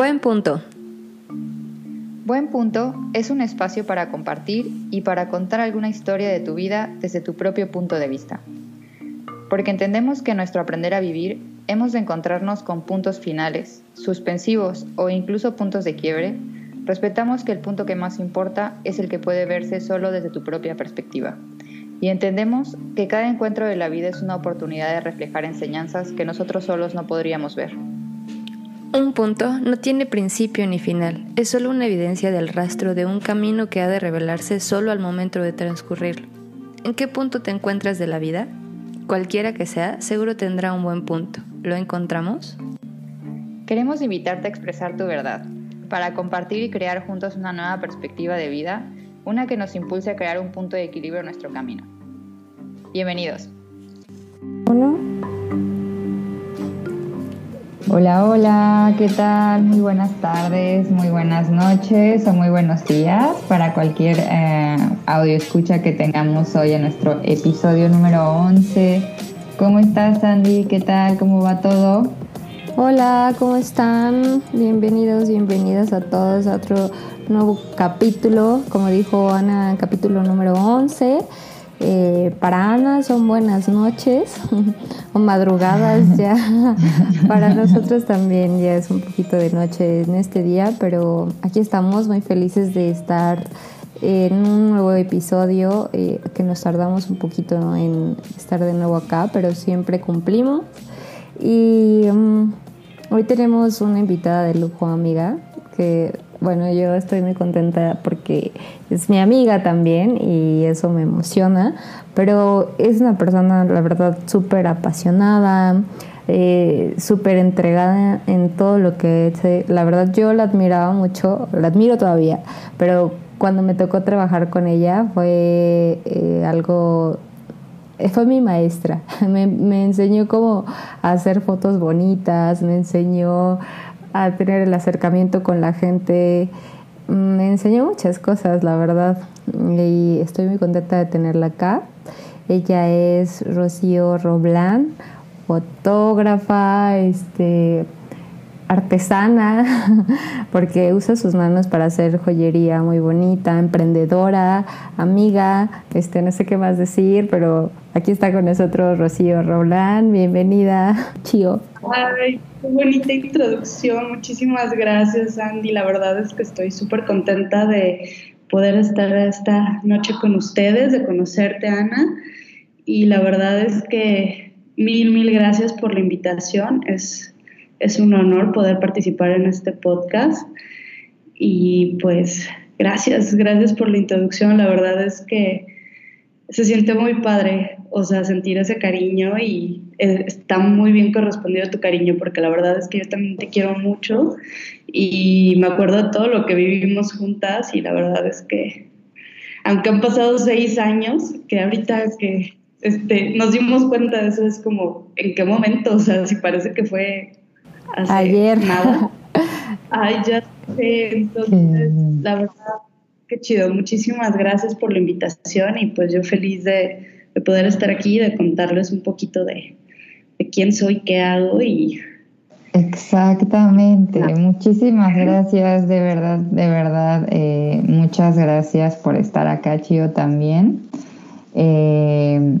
Buen punto. Buen punto es un espacio para compartir y para contar alguna historia de tu vida desde tu propio punto de vista. Porque entendemos que en nuestro aprender a vivir hemos de encontrarnos con puntos finales, suspensivos o incluso puntos de quiebre, respetamos que el punto que más importa es el que puede verse solo desde tu propia perspectiva. Y entendemos que cada encuentro de la vida es una oportunidad de reflejar enseñanzas que nosotros solos no podríamos ver. Un punto no tiene principio ni final, es solo una evidencia del rastro de un camino que ha de revelarse solo al momento de transcurrirlo. ¿En qué punto te encuentras de la vida? Cualquiera que sea, seguro tendrá un buen punto. ¿Lo encontramos? Queremos invitarte a expresar tu verdad, para compartir y crear juntos una nueva perspectiva de vida, una que nos impulse a crear un punto de equilibrio en nuestro camino. Bienvenidos. Uno. Hola, hola, ¿qué tal? Muy buenas tardes, muy buenas noches o muy buenos días para cualquier eh, audio escucha que tengamos hoy en nuestro episodio número 11. ¿Cómo estás, Andy? ¿Qué tal? ¿Cómo va todo? Hola, ¿cómo están? Bienvenidos, bienvenidas a todos a otro nuevo capítulo, como dijo Ana, capítulo número 11. Eh, para Ana son buenas noches o madrugadas ya. para nosotros también ya es un poquito de noche en este día, pero aquí estamos muy felices de estar en un nuevo episodio eh, que nos tardamos un poquito en estar de nuevo acá, pero siempre cumplimos. Y mm, hoy tenemos una invitada de lujo, amiga, que bueno, yo estoy muy contenta porque es mi amiga también y eso me emociona, pero es una persona, la verdad, súper apasionada, eh, súper entregada en todo lo que hace. La verdad, yo la admiraba mucho, la admiro todavía, pero cuando me tocó trabajar con ella fue eh, algo fue mi maestra, me, me, enseñó cómo hacer fotos bonitas, me enseñó a tener el acercamiento con la gente. Me enseñó muchas cosas, la verdad, y estoy muy contenta de tenerla acá. Ella es Rocío Roblán, fotógrafa, este, artesana, porque usa sus manos para hacer joyería muy bonita, emprendedora, amiga, este, no sé qué más decir, pero aquí está con nosotros Rocío Roblán, bienvenida, Chío. Ay, qué bonita introducción, muchísimas gracias Andy, la verdad es que estoy súper contenta de poder estar esta noche con ustedes, de conocerte Ana, y la verdad es que mil, mil gracias por la invitación, es es un honor poder participar en este podcast. Y pues gracias, gracias por la introducción. La verdad es que se siente muy padre, o sea, sentir ese cariño y está muy bien correspondido tu cariño, porque la verdad es que yo también te quiero mucho y me acuerdo de todo lo que vivimos juntas y la verdad es que, aunque han pasado seis años, que ahorita que este, nos dimos cuenta de eso es como, ¿en qué momento? O sea, si parece que fue Ayer. Nada. Ay, ya sé. Entonces, la verdad, qué chido. Muchísimas gracias por la invitación y pues yo feliz de, poder estar aquí, de contarles un poquito de, quién soy, qué hago y... Exactamente, muchísimas gracias, de verdad, de verdad, eh, muchas gracias por estar acá, Chio, también. Eh,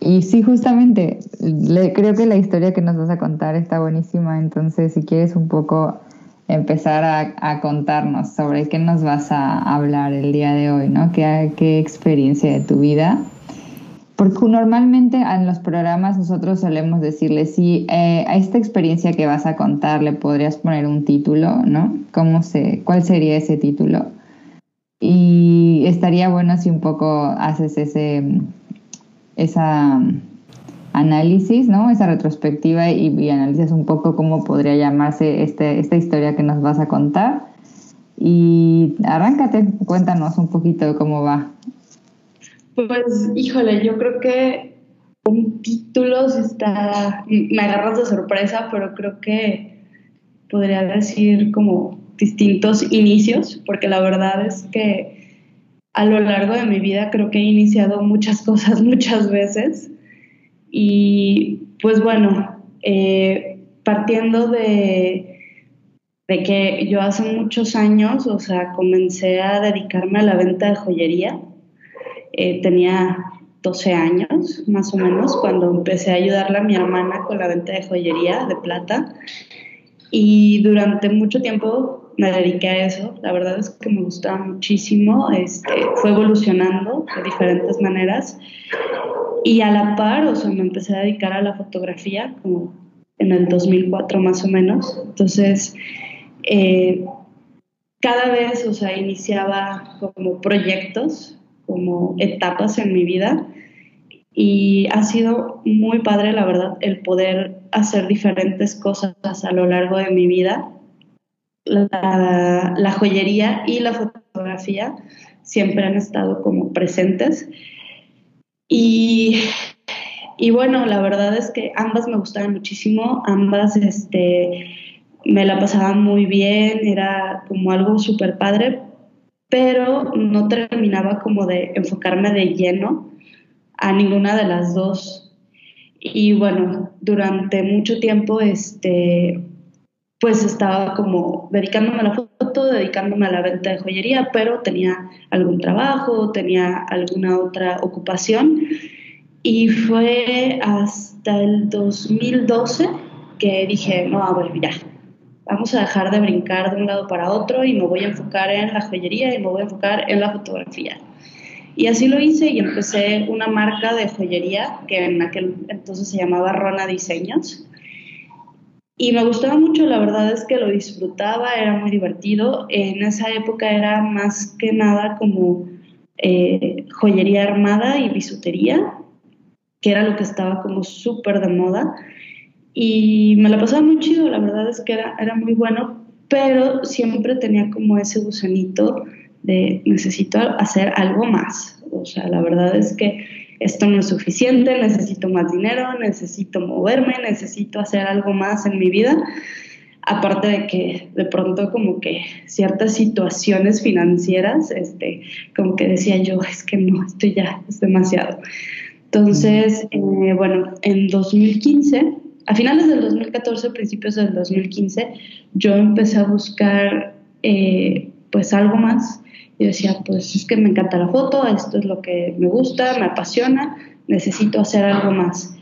y sí, justamente, le, creo que la historia que nos vas a contar está buenísima, entonces si quieres un poco empezar a, contarnos sobre qué nos vas a hablar el día de hoy, ¿no? ¿Qué, qué experiencia de tu vida? Porque normalmente en los programas nosotros solemos decirle, si eh, a esta experiencia que vas a contar le podrías poner un título, ¿no? ¿Cómo se, ¿Cuál sería ese título? Y estaría bueno si un poco haces ese esa mm, análisis, ¿no? Esa retrospectiva y, y, analizas un poco cómo podría llamarse este, esta historia que nos vas a contar. Y arráncate, cuéntanos un poquito cómo va. Pues, híjole, yo creo que un título está, me agarras de sorpresa, pero creo que podría decir como distintos inicios, porque la verdad es que a lo largo de mi vida creo que he iniciado muchas cosas muchas veces y pues bueno, eh, partiendo de, de que yo hace muchos años, o sea, comencé a dedicarme a la venta de joyería. Eh, tenía 12 años, más o menos, cuando empecé a ayudarle a mi hermana con la venta de joyería de plata. Y durante mucho tiempo me dediqué a eso. La verdad es que me gustaba muchísimo. Este, fue evolucionando de diferentes maneras. Y a la par, o sea, me empecé a dedicar a la fotografía como en el 2004 más o menos. Entonces, eh, cada vez, o sea, iniciaba como proyectos, como etapas en mi vida y ha sido muy padre, la verdad, el poder hacer diferentes cosas a lo largo de mi vida. La, joyería y la fotografía siempre han estado como presentes. Y, y bueno, la verdad es que ambas me gustaban muchísimo, ambas este, me la pasaba muy bien, era como algo súper padre, pero no terminaba como de enfocarme de lleno a ninguna de las dos. Y bueno, durante mucho tiempo, este, pues estaba como dedicándome a la foto, dedicándome a la venta de joyería, pero tenía algún trabajo, tenía alguna otra ocupación. Y fue hasta el 2012 que dije, no, a ver, vamos a dejar de brincar de un lado para otro y me voy a enfocar en la joyería y me voy a enfocar en la fotografía. Y así lo hice y empecé una marca de joyería que en aquel entonces se llamaba Rona Diseños. Y me gustaba mucho, la verdad es que lo disfrutaba, era muy divertido. En esa época era más que nada como eh, joyería armada y bisutería, que era lo que estaba como súper de moda y me la pasaba muy chido, la verdad es que era, era muy bueno, pero siempre tenía como ese gusanito de necesito hacer algo más. O sea, la verdad es que esto no es suficiente, necesito más dinero, necesito moverme, necesito hacer algo más en mi vida. Aparte de que de pronto como que ciertas situaciones financieras, este, como que decía yo, es que no, esto ya es demasiado. Entonces, eh, bueno, en 2015 a finales del 2014, principios del 2015, yo empecé a buscar eh, pues algo más. Y decía, pues es que me encanta la foto, esto es lo que me gusta, me apasiona, necesito hacer algo más.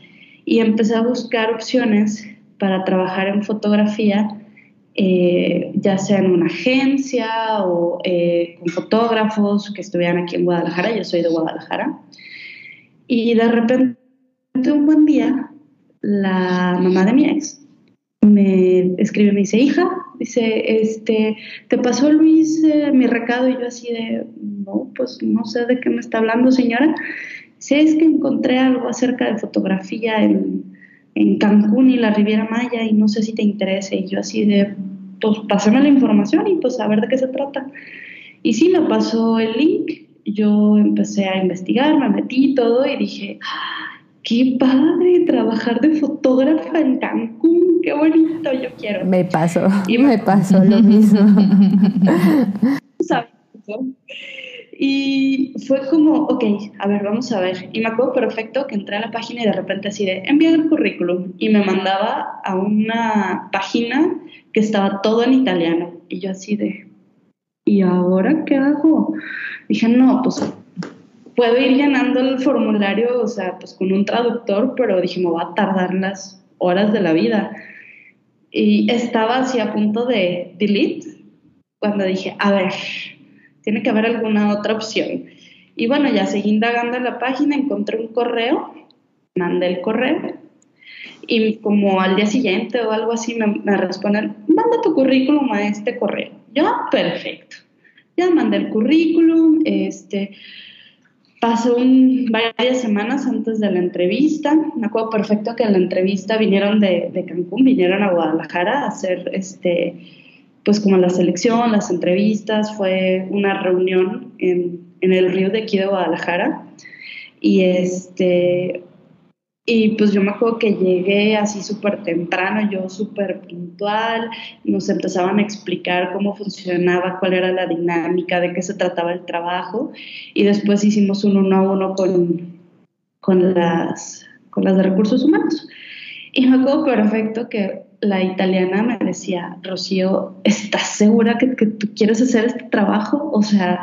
Y empecé a buscar opciones para trabajar en fotografía, eh, ya sea en una agencia o eh, con fotógrafos que estuvieran aquí en Guadalajara, yo soy de Guadalajara. Y de repente, un buen día, la mamá de mi ex me escribe, me dice, hija, dice, este, ¿te pasó Luis eh, mi recado? Y yo así de, no, pues no sé de qué me está hablando, señora. Dice, es que encontré algo acerca de fotografía en, en Cancún y la Riviera Maya y no sé si te interese. Y yo así de, pues pásame la información y pues a ver de qué se trata. Y sí, me pasó el link, yo empecé a investigar, me metí todo y dije, qué padre trabajar de fotógrafa en Cancún, qué bonito, yo quiero. Me pasó, y me pasó lo mismo. Y fue como, ok, a ver, vamos a ver. Y me acuerdo perfecto que entré a la página y de repente así de, enviar el currículum. Y me mandaba a una página que estaba todo en italiano. Y yo así de, ¿y ahora qué hago? Dije, no, pues puedo ir llenando el formulario, o sea, pues con un traductor, pero dije, me va a tardar las horas de la vida. Y estaba así a punto de delete cuando dije, a ver, tiene que haber alguna otra opción. Y bueno, ya seguí indagando en la página, encontré un correo, mandé el correo y como al día siguiente o algo así me, me responden, manda tu currículum a este correo. Ya, perfecto. Ya mandé el currículum, este, Pasó varias semanas antes de la entrevista. Me acuerdo perfecto que en la entrevista vinieron de, de, Cancún, vinieron a Guadalajara a hacer este, pues como la selección, las entrevistas. Fue una reunión en, en el río de aquí de Guadalajara. Y este, y pues yo me acuerdo que llegué así súper temprano, yo súper puntual, nos empezaban a explicar cómo funcionaba, cuál era la dinámica, de qué se trataba el trabajo, y después hicimos un uno a uno con, con, las, con las de recursos humanos. Y me acuerdo perfecto que la italiana me decía, Rocío, ¿estás segura que, que, tú quieres hacer este trabajo? O sea,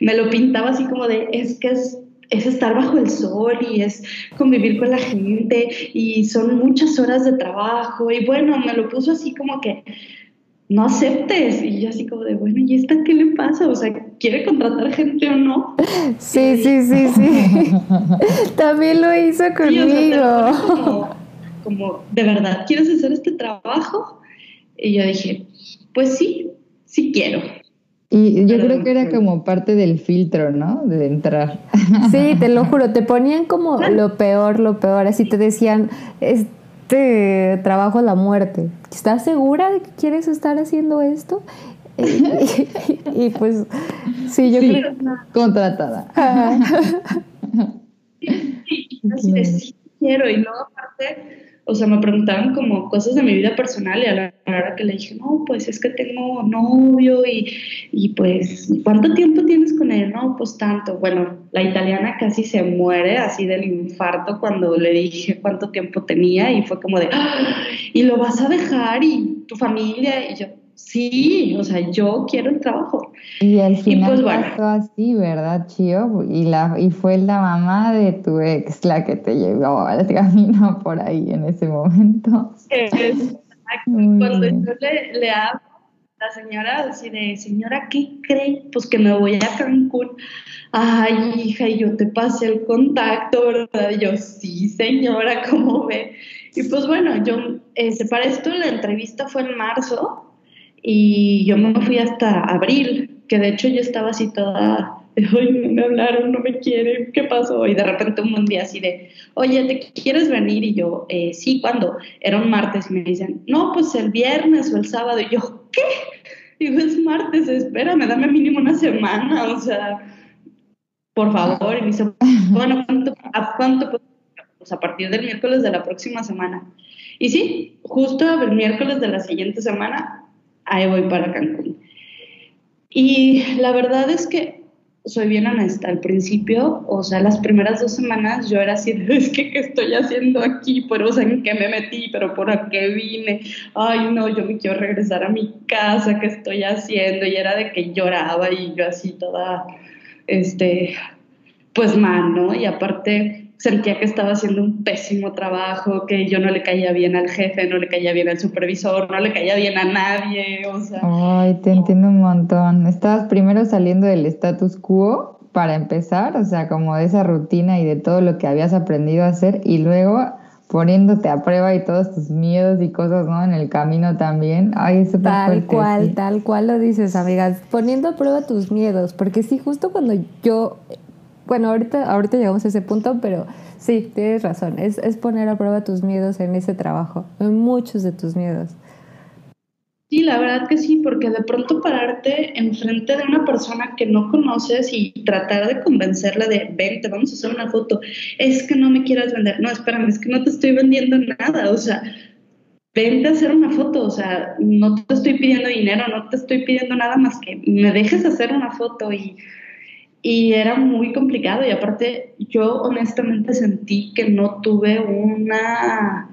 me lo pintaba así como de, es que es, es estar bajo el sol y es convivir con la gente y son muchas horas de trabajo y bueno, me lo puso así como que no aceptes. Y yo así como de, bueno, ¿y esta qué le pasa? O sea, ¿quiere contratar gente o no? Sí, sí, sí, sí. También lo hizo conmigo. como, ¿de verdad quieres hacer este trabajo? Y yo dije, pues sí, sí quiero. Y yo creo que era como parte del filtro, ¿no? De entrar. Sí, te lo juro, te ponían como lo peor, lo peor, así te decían, este trabajo a la muerte. ¿Estás segura de que quieres estar haciendo esto? y, pues, sí, yo creo. Contratada. sí, sí, quiero, y luego aparte o sea, me preguntaban como cosas de mi vida personal y a la hora que le dije, no, pues es que tengo novio y, y pues, ¿cuánto tiempo tienes con él? No, pues tanto. Bueno, la italiana casi se muere así del infarto cuando le dije cuánto tiempo tenía y fue como de, ¡Ah! y lo vas a dejar y tu familia y yo, Sí, o sea, yo quiero el trabajo. Y al final pues, pasó así, ¿verdad, Chio? Y, la, y fue la mamá de tu ex la que te llevó al camino por ahí en ese momento. Cuando yo le, le hablo, la señora así de, señora, ¿qué cree? Pues que me voy a Cancún. Ay, hija, y yo te pasé el contacto, ¿verdad? Y yo, sí, señora, ¿cómo ve? Y pues bueno, yo, este, para esto la entrevista fue en marzo, y yo me fui hasta abril, que de hecho yo estaba así toda, ay, no me hablaron, no me quieren, ¿qué pasó? Y de repente un día así de, oye, ¿te quieres venir? Y yo, eh, sí, ¿cuándo? Era un martes y me dicen, no, pues el viernes o el sábado. Y yo, ¿qué? Digo, es martes, espérame, dame mínimo una semana, o sea, por favor. Y me dice, bueno, ¿a cuánto? Pues a partir del miércoles de la próxima semana. Y sí, justo el miércoles de la siguiente semana ahí voy para Cancún. Y la verdad es que soy bien honesta, al principio, o sea, las primeras dos semanas yo era así, es que ¿qué estoy haciendo aquí? Pero, o ¿en qué me metí? ¿Pero por qué vine? Ay, no, yo me quiero regresar a mi casa, ¿qué estoy haciendo? Y era de que lloraba y yo así toda, este, pues mal, ¿no? Y aparte sentía que estaba haciendo un pésimo trabajo, que yo no le caía bien al jefe, no le caía bien al supervisor, no le caía bien a nadie, o sea. Ay, te entiendo un montón. Estabas primero saliendo del status quo para empezar, o sea, como de esa rutina y de todo lo que habías aprendido a hacer y luego poniéndote a prueba y todos tus miedos y cosas, ¿no? En el camino también. Ay, eso Tal cual, tal cual lo dices, amigas. Poniendo a prueba tus miedos, porque sí, justo cuando yo bueno, ahorita, ahorita llegamos a ese punto, pero sí, tienes razón. Es, es poner a prueba tus miedos en ese trabajo, en muchos de tus miedos. Sí, la verdad que sí, porque de pronto pararte enfrente de una persona que no conoces y tratar de convencerla de, vente, vamos a hacer una foto, es que no me quieras vender, no, espérame, es que no te estoy vendiendo nada, o sea, vente a hacer una foto, o sea, no te estoy pidiendo dinero, no te estoy pidiendo nada más que me dejes hacer una foto y y era muy complicado y aparte yo honestamente sentí que no tuve una,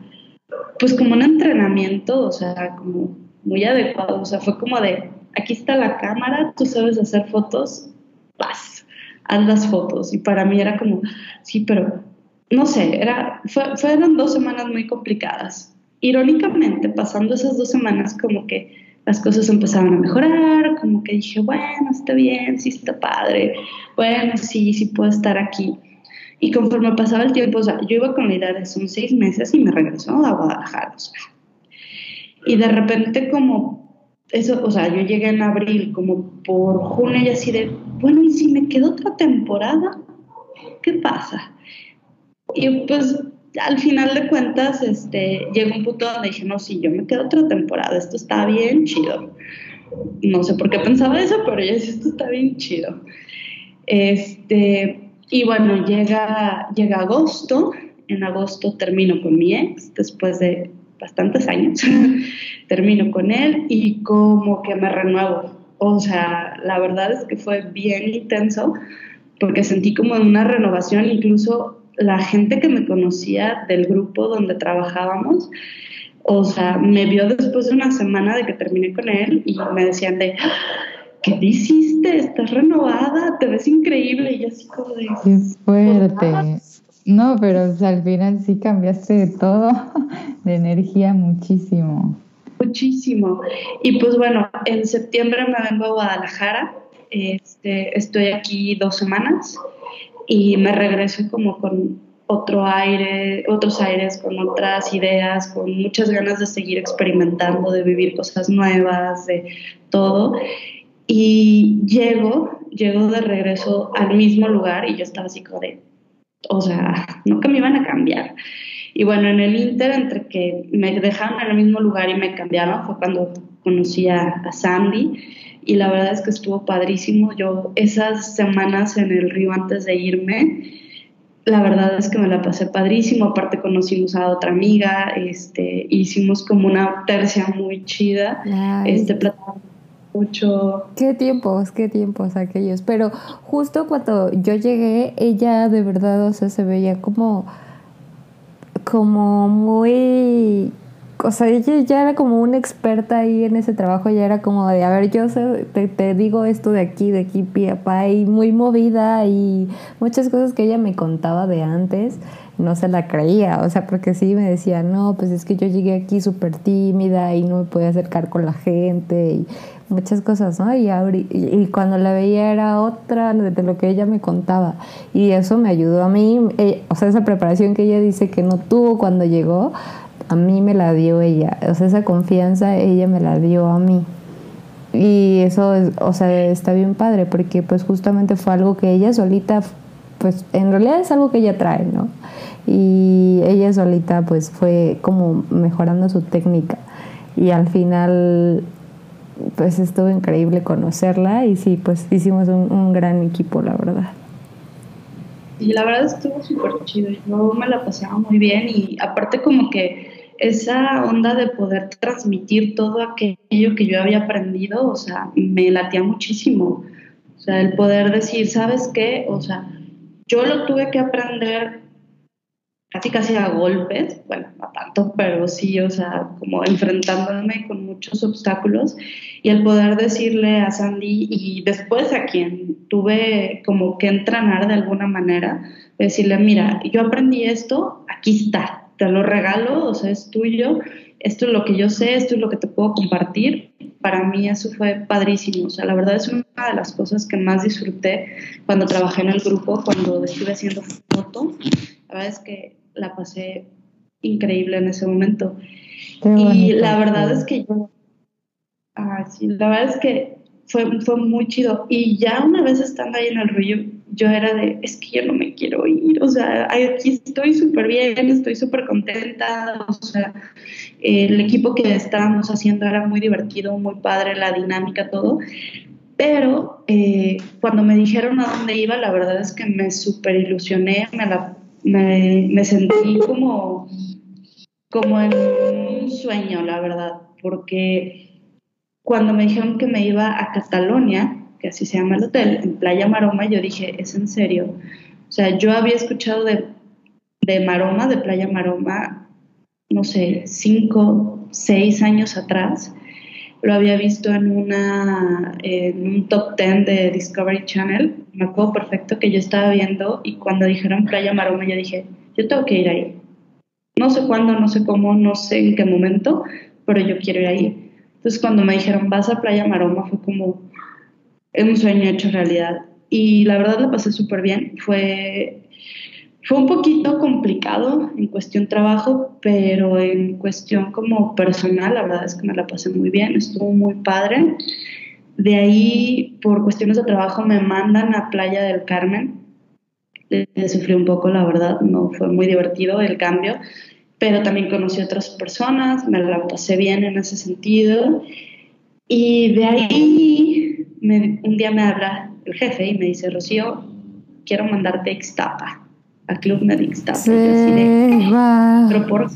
pues como un entrenamiento, o sea, como muy adecuado, o sea, fue como de, aquí está la cámara, tú sabes hacer fotos, vas, haz las fotos y para mí era como, sí, pero no sé, era, fueron dos semanas muy complicadas. Irónicamente, pasando esas dos semanas como que las cosas empezaron a mejorar, como que dije, bueno, está bien, sí está padre, bueno, sí, sí puedo estar aquí. Y conforme pasaba el tiempo, o sea, yo iba con la idea de son seis meses y me regresó a Guadalajara. Y de repente como eso, o sea, yo llegué en abril, como por junio y así de, bueno, ¿y si me quedo otra temporada? ¿Qué pasa? Y pues al final de cuentas, este, llegó un punto donde dije, no, sí, yo me quedo otra temporada, esto está bien chido. No sé por qué pensaba eso, pero ya dije, esto está bien chido. Este, y bueno, llega, llega agosto, en agosto termino con mi ex, después de bastantes años, termino con él y como que me renuevo. O sea, la verdad es que fue bien intenso porque sentí como una renovación, incluso la gente que me conocía del grupo donde trabajábamos, o sea, me vio después de una semana de que terminé con él y me decían de, ¿qué hiciste? Estás renovada, te ves increíble. Y así como de... Qué fuerte. No, pero al final sí cambiaste de todo, de energía muchísimo. Muchísimo. Y pues bueno, en septiembre me vengo a Guadalajara. Este, estoy aquí dos semanas y me regreso como con otro aire, otros aires, con otras ideas, con muchas ganas de seguir experimentando, de vivir cosas nuevas, de todo. Y llego, llego de regreso al mismo lugar y yo estaba así como de, o sea, que me iban a cambiar. Y bueno, en el Inter, entre que me dejaron en el mismo lugar y me cambiaron, fue cuando conocí a, a Sandy. Y la verdad es que estuvo padrísimo. Yo esas semanas en el río antes de irme, la verdad es que me la pasé padrísimo, aparte conocimos a otra amiga, este, hicimos como una tercia muy chida, este, mucho. Qué tiempos, qué tiempos aquellos, pero justo cuando yo llegué, ella de verdad, o sea, se veía como, como muy o sea, ella ya era como una experta ahí en ese trabajo, ya era como de, a ver, yo te, te, digo esto de aquí, de aquí, pie, y muy movida y muchas cosas que ella me contaba de antes, no se la creía, o sea, porque sí me decía, no, pues es que yo llegué aquí súper tímida y no me podía acercar con la gente y muchas cosas, ¿no? Y, y cuando la veía era otra de lo que ella me contaba y eso me ayudó a mí, eh, o sea, esa preparación que ella dice que no tuvo cuando llegó, a mí me la dio ella, o sea, esa confianza ella me la dio a mí. Y eso, o sea, está bien padre, porque pues justamente fue algo que ella solita, pues en realidad es algo que ella trae, ¿no? Y ella solita pues fue como mejorando su técnica. Y al final, pues estuvo increíble conocerla y sí, pues hicimos un, un gran equipo, la verdad. Y la verdad estuvo súper chido, yo me la pasaba muy bien y aparte como que esa onda de poder transmitir todo aquello que yo había aprendido, o sea, me latía muchísimo. O sea, el poder decir, ¿sabes qué? O sea, yo lo tuve que aprender casi casi a golpes, bueno, no tanto, pero sí, o sea, como enfrentándome con muchos obstáculos y el poder decirle a Sandy y después a quien tuve como que entrenar de alguna manera, decirle, mira, yo aprendí esto, aquí está, te lo regalo, o sea, es tuyo, esto es lo que yo sé, esto es lo que te puedo compartir. Para mí eso fue padrísimo, o sea, la verdad es una de las cosas que más disfruté cuando trabajé en el grupo, cuando estuve haciendo foto, la verdad es que la pasé increíble en ese momento. y la verdad es que yo, ah, sí, la verdad es que fue, fue muy chido. Y ya una vez estando ahí en el río, yo era de, es que yo no me quiero ir, o sea, aquí estoy súper bien, estoy súper contenta, o sea, el equipo que estábamos haciendo era muy divertido, muy padre, la dinámica, todo, pero eh, cuando me dijeron a dónde iba, la verdad es que me súper ilusioné, me, me, sentí como, como en un sueño, la verdad, porque cuando me dijeron que me iba a Catalonia, que así se llama el hotel, en Playa Maroma, yo dije, ¿es en serio? O sea, yo había escuchado de, de Maroma, de Playa Maroma, no sé, cinco, seis años atrás. Lo había visto en, una, en un top ten de Discovery Channel. Me acuerdo perfecto que yo estaba viendo y cuando dijeron Playa Maroma, yo dije, yo tengo que ir ahí. No sé cuándo, no sé cómo, no sé en qué momento, pero yo quiero ir ahí. Entonces cuando me dijeron, vas a Playa Maroma, fue como, un sueño hecho realidad. Y la verdad la pasé súper bien. Fue, fue un poquito complicado en cuestión trabajo, pero en cuestión como personal, la verdad es que me la pasé muy bien, estuvo muy padre. De ahí, por cuestiones de trabajo, me mandan a Playa del Carmen. Sufrí un poco, la verdad, no fue muy divertido el cambio, pero también conocí a otras personas, me la pasé bien en ese sentido. Y de ahí un día me habla el jefe y me dice, Rocío, quiero mandarte a Ixtapa, al Club Med Ixtapa. Pero por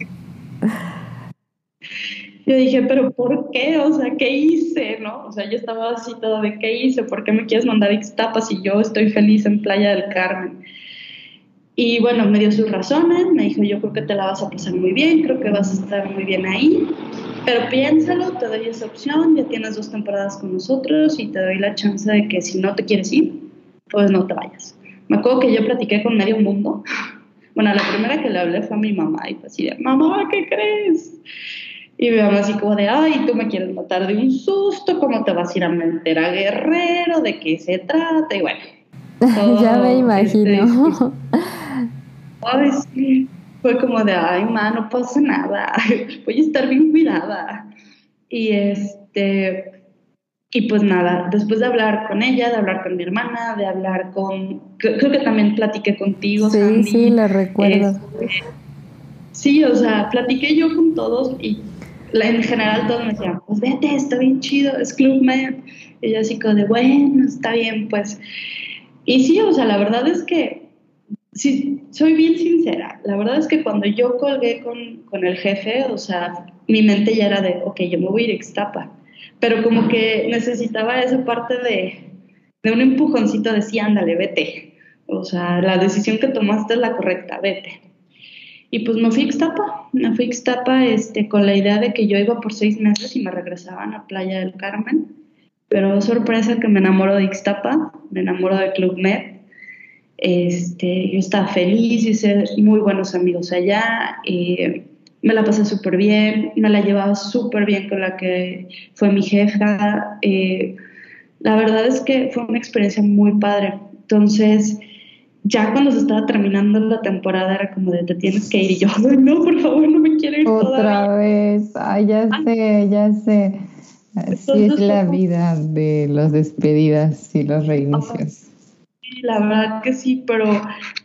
Yo dije, pero ¿por qué? O sea, ¿qué hice? ¿No? O sea, yo estaba así todo de ¿qué hice? ¿Por qué me quieres mandar a Ixtapa si yo estoy feliz en Playa del Carmen? Y bueno, me dio sus razones, me dijo, yo creo que te la vas a pasar muy bien, creo que vas a estar muy bien ahí, pero piénsalo, te doy esa opción, ya tienes dos temporadas con nosotros y te doy la chance de que si no te quieres ir, pues no te vayas. Me acuerdo que yo platiqué con medio mundo. Bueno, la primera que le hablé fue a mi mamá y fue así de, mamá, ¿qué crees? Y mi mamá así como de, ay, tú me quieres matar de un susto, ¿cómo te vas a ir a meter a Guerrero? ¿De qué se trata? Y bueno. ya me imagino. Este, ay, sí. Fue como de, ay, ma, no pasa nada, voy a estar bien cuidada. Y este, y pues nada, después de hablar con ella, de hablar con mi hermana, de hablar con, creo, que también platiqué contigo. Sí, sí, lo recuerdo. Este, sí, o sea, platiqué yo con todos y en general todos me decían, pues vete, está bien chido, es Club Med. Y yo así como de, bueno, está bien, pues. Y sí, o sea, la verdad es que, sí, soy bien sincera, la verdad es que cuando yo colgué con, con el jefe, o sea, mi mente ya era de, ok, yo me voy a ir a Ixtapa pero como que necesitaba esa parte de, de un empujoncito de sí, ándale, vete. O sea, la decisión que tomaste es la correcta, vete. Y pues me fui a Ixtapa, me fui a Ixtapa este, con la idea de que yo iba por seis meses y me regresaban a Playa del Carmen. Pero sorpresa que me enamoro de Ixtapa, me enamoro de Club Med. Este, yo estaba feliz, hice muy buenos amigos allá. Y me la pasé súper bien, me la llevaba súper bien con la que fue mi jefa. Eh, la verdad es que fue una experiencia muy padre. Entonces, ya cuando se estaba terminando la temporada era como de te tienes que ir y yo, no, por favor, no me quiero ir Otra vez, ay, ya sé, ya sé. Así es la vida de las despedidas y los reinicios. La verdad que sí, pero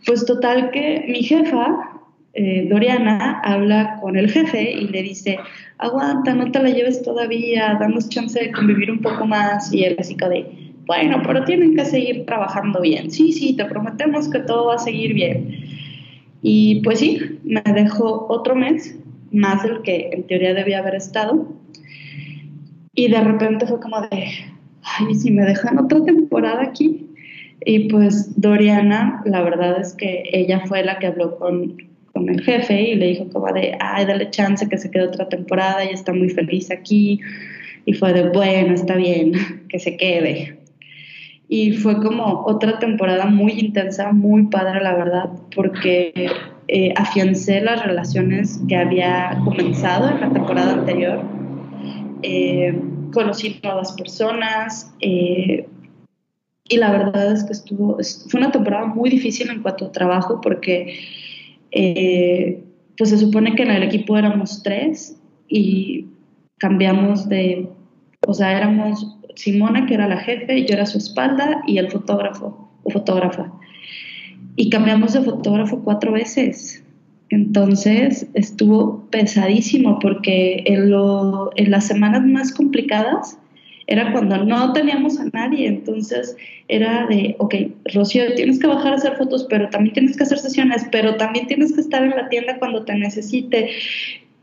pues total que mi jefa eh, Doriana habla con el jefe y le dice, aguanta, no te la lleves todavía, danos chance de convivir un poco más. Y él así de, bueno, pero tienen que seguir trabajando bien. Sí, sí, te prometemos que todo va a seguir bien. Y pues sí, me dejó otro mes, más del que en teoría debía haber estado. Y de repente fue como de, ay, si me dejan otra temporada aquí. Y pues Doriana, la verdad es que ella fue la que habló con, con el jefe y le dijo como de, ay, dale chance que se quede otra temporada y está muy feliz aquí. Y fue de, bueno, está bien, que se quede. Y fue como otra temporada muy intensa, muy padre, la verdad, porque eh, afiancé las relaciones que había comenzado en la temporada anterior. Eh, conocí nuevas personas. Eh, y la verdad es que estuvo, fue una temporada muy difícil en cuanto a trabajo porque eh, pues se supone que en el equipo éramos tres y cambiamos de, o sea, éramos Simona, que era la jefe, yo era su espalda y el fotógrafo o fotógrafa. Y cambiamos de fotógrafo cuatro veces. Entonces estuvo pesadísimo porque en, lo, en las semanas más complicadas era cuando no teníamos a nadie, entonces era de, ok, Rocío, tienes que bajar a hacer fotos, pero también tienes que hacer sesiones, pero también tienes que estar en la tienda cuando te necesite.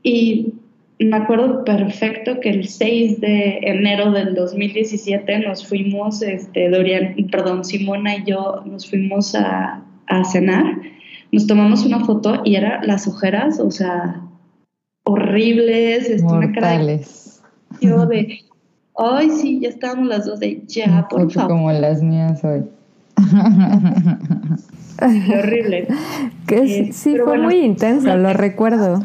Y me acuerdo perfecto que el 6 de enero del 2017 nos fuimos, este, Dorian, perdón, Simona y yo nos fuimos a, a cenar, nos tomamos una foto y era las ojeras, o sea, horribles, este, Mortales. Yo de Ay, sí, ya estábamos las dos de ya, por favor. Como las mías hoy. horrible. Que sí, fue muy intenso, lo recuerdo.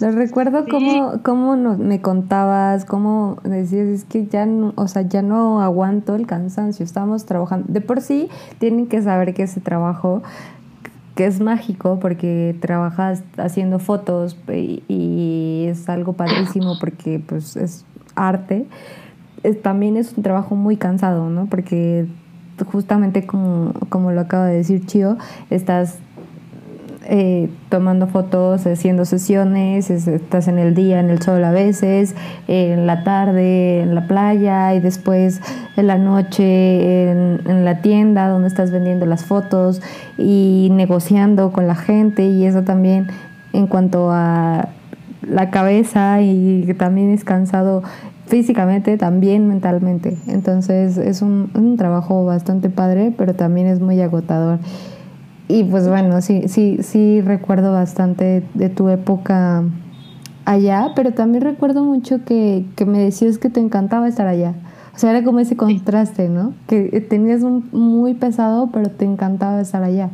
Lo recuerdo cómo, cómo me contabas, cómo decías, es que ya no, o sea, ya no aguanto el cansancio, estamos trabajando. De por sí tienen que saber que ese trabajo que es mágico porque trabajas haciendo fotos y, y es algo padrísimo porque pues es arte, también es un trabajo muy cansado, ¿no? Porque justamente como, lo acaba de decir Chio, estás eh, tomando fotos, haciendo sesiones, estás en el día, en el sol a veces, en la tarde, en la playa y después en la noche en, la tienda donde estás vendiendo las fotos y negociando con la gente y eso también en cuanto a la cabeza y también es cansado físicamente, también mentalmente. Entonces es un, un, trabajo bastante padre, pero también es muy agotador. y pues bueno, sí, sí, sí recuerdo bastante de tu época allá, pero también recuerdo mucho que, que me decías que te encantaba estar allá. O sea, era como ese contraste, ¿no? Que tenías un muy pesado, pero te encantaba estar allá.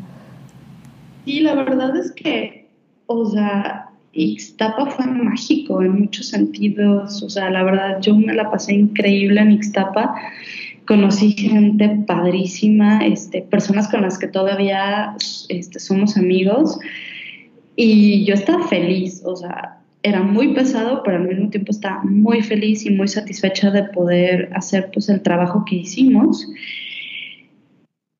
Sí, la verdad es que, o sea, Ixtapa fue mágico en muchos sentidos. O sea, la verdad, yo me la pasé increíble en Ixtapa. Conocí gente padrísima, este, personas con las que todavía este, somos amigos. Y yo estaba feliz, o sea, era muy pesado, pero al mismo tiempo estaba muy feliz y muy satisfecha de poder hacer pues el trabajo que hicimos.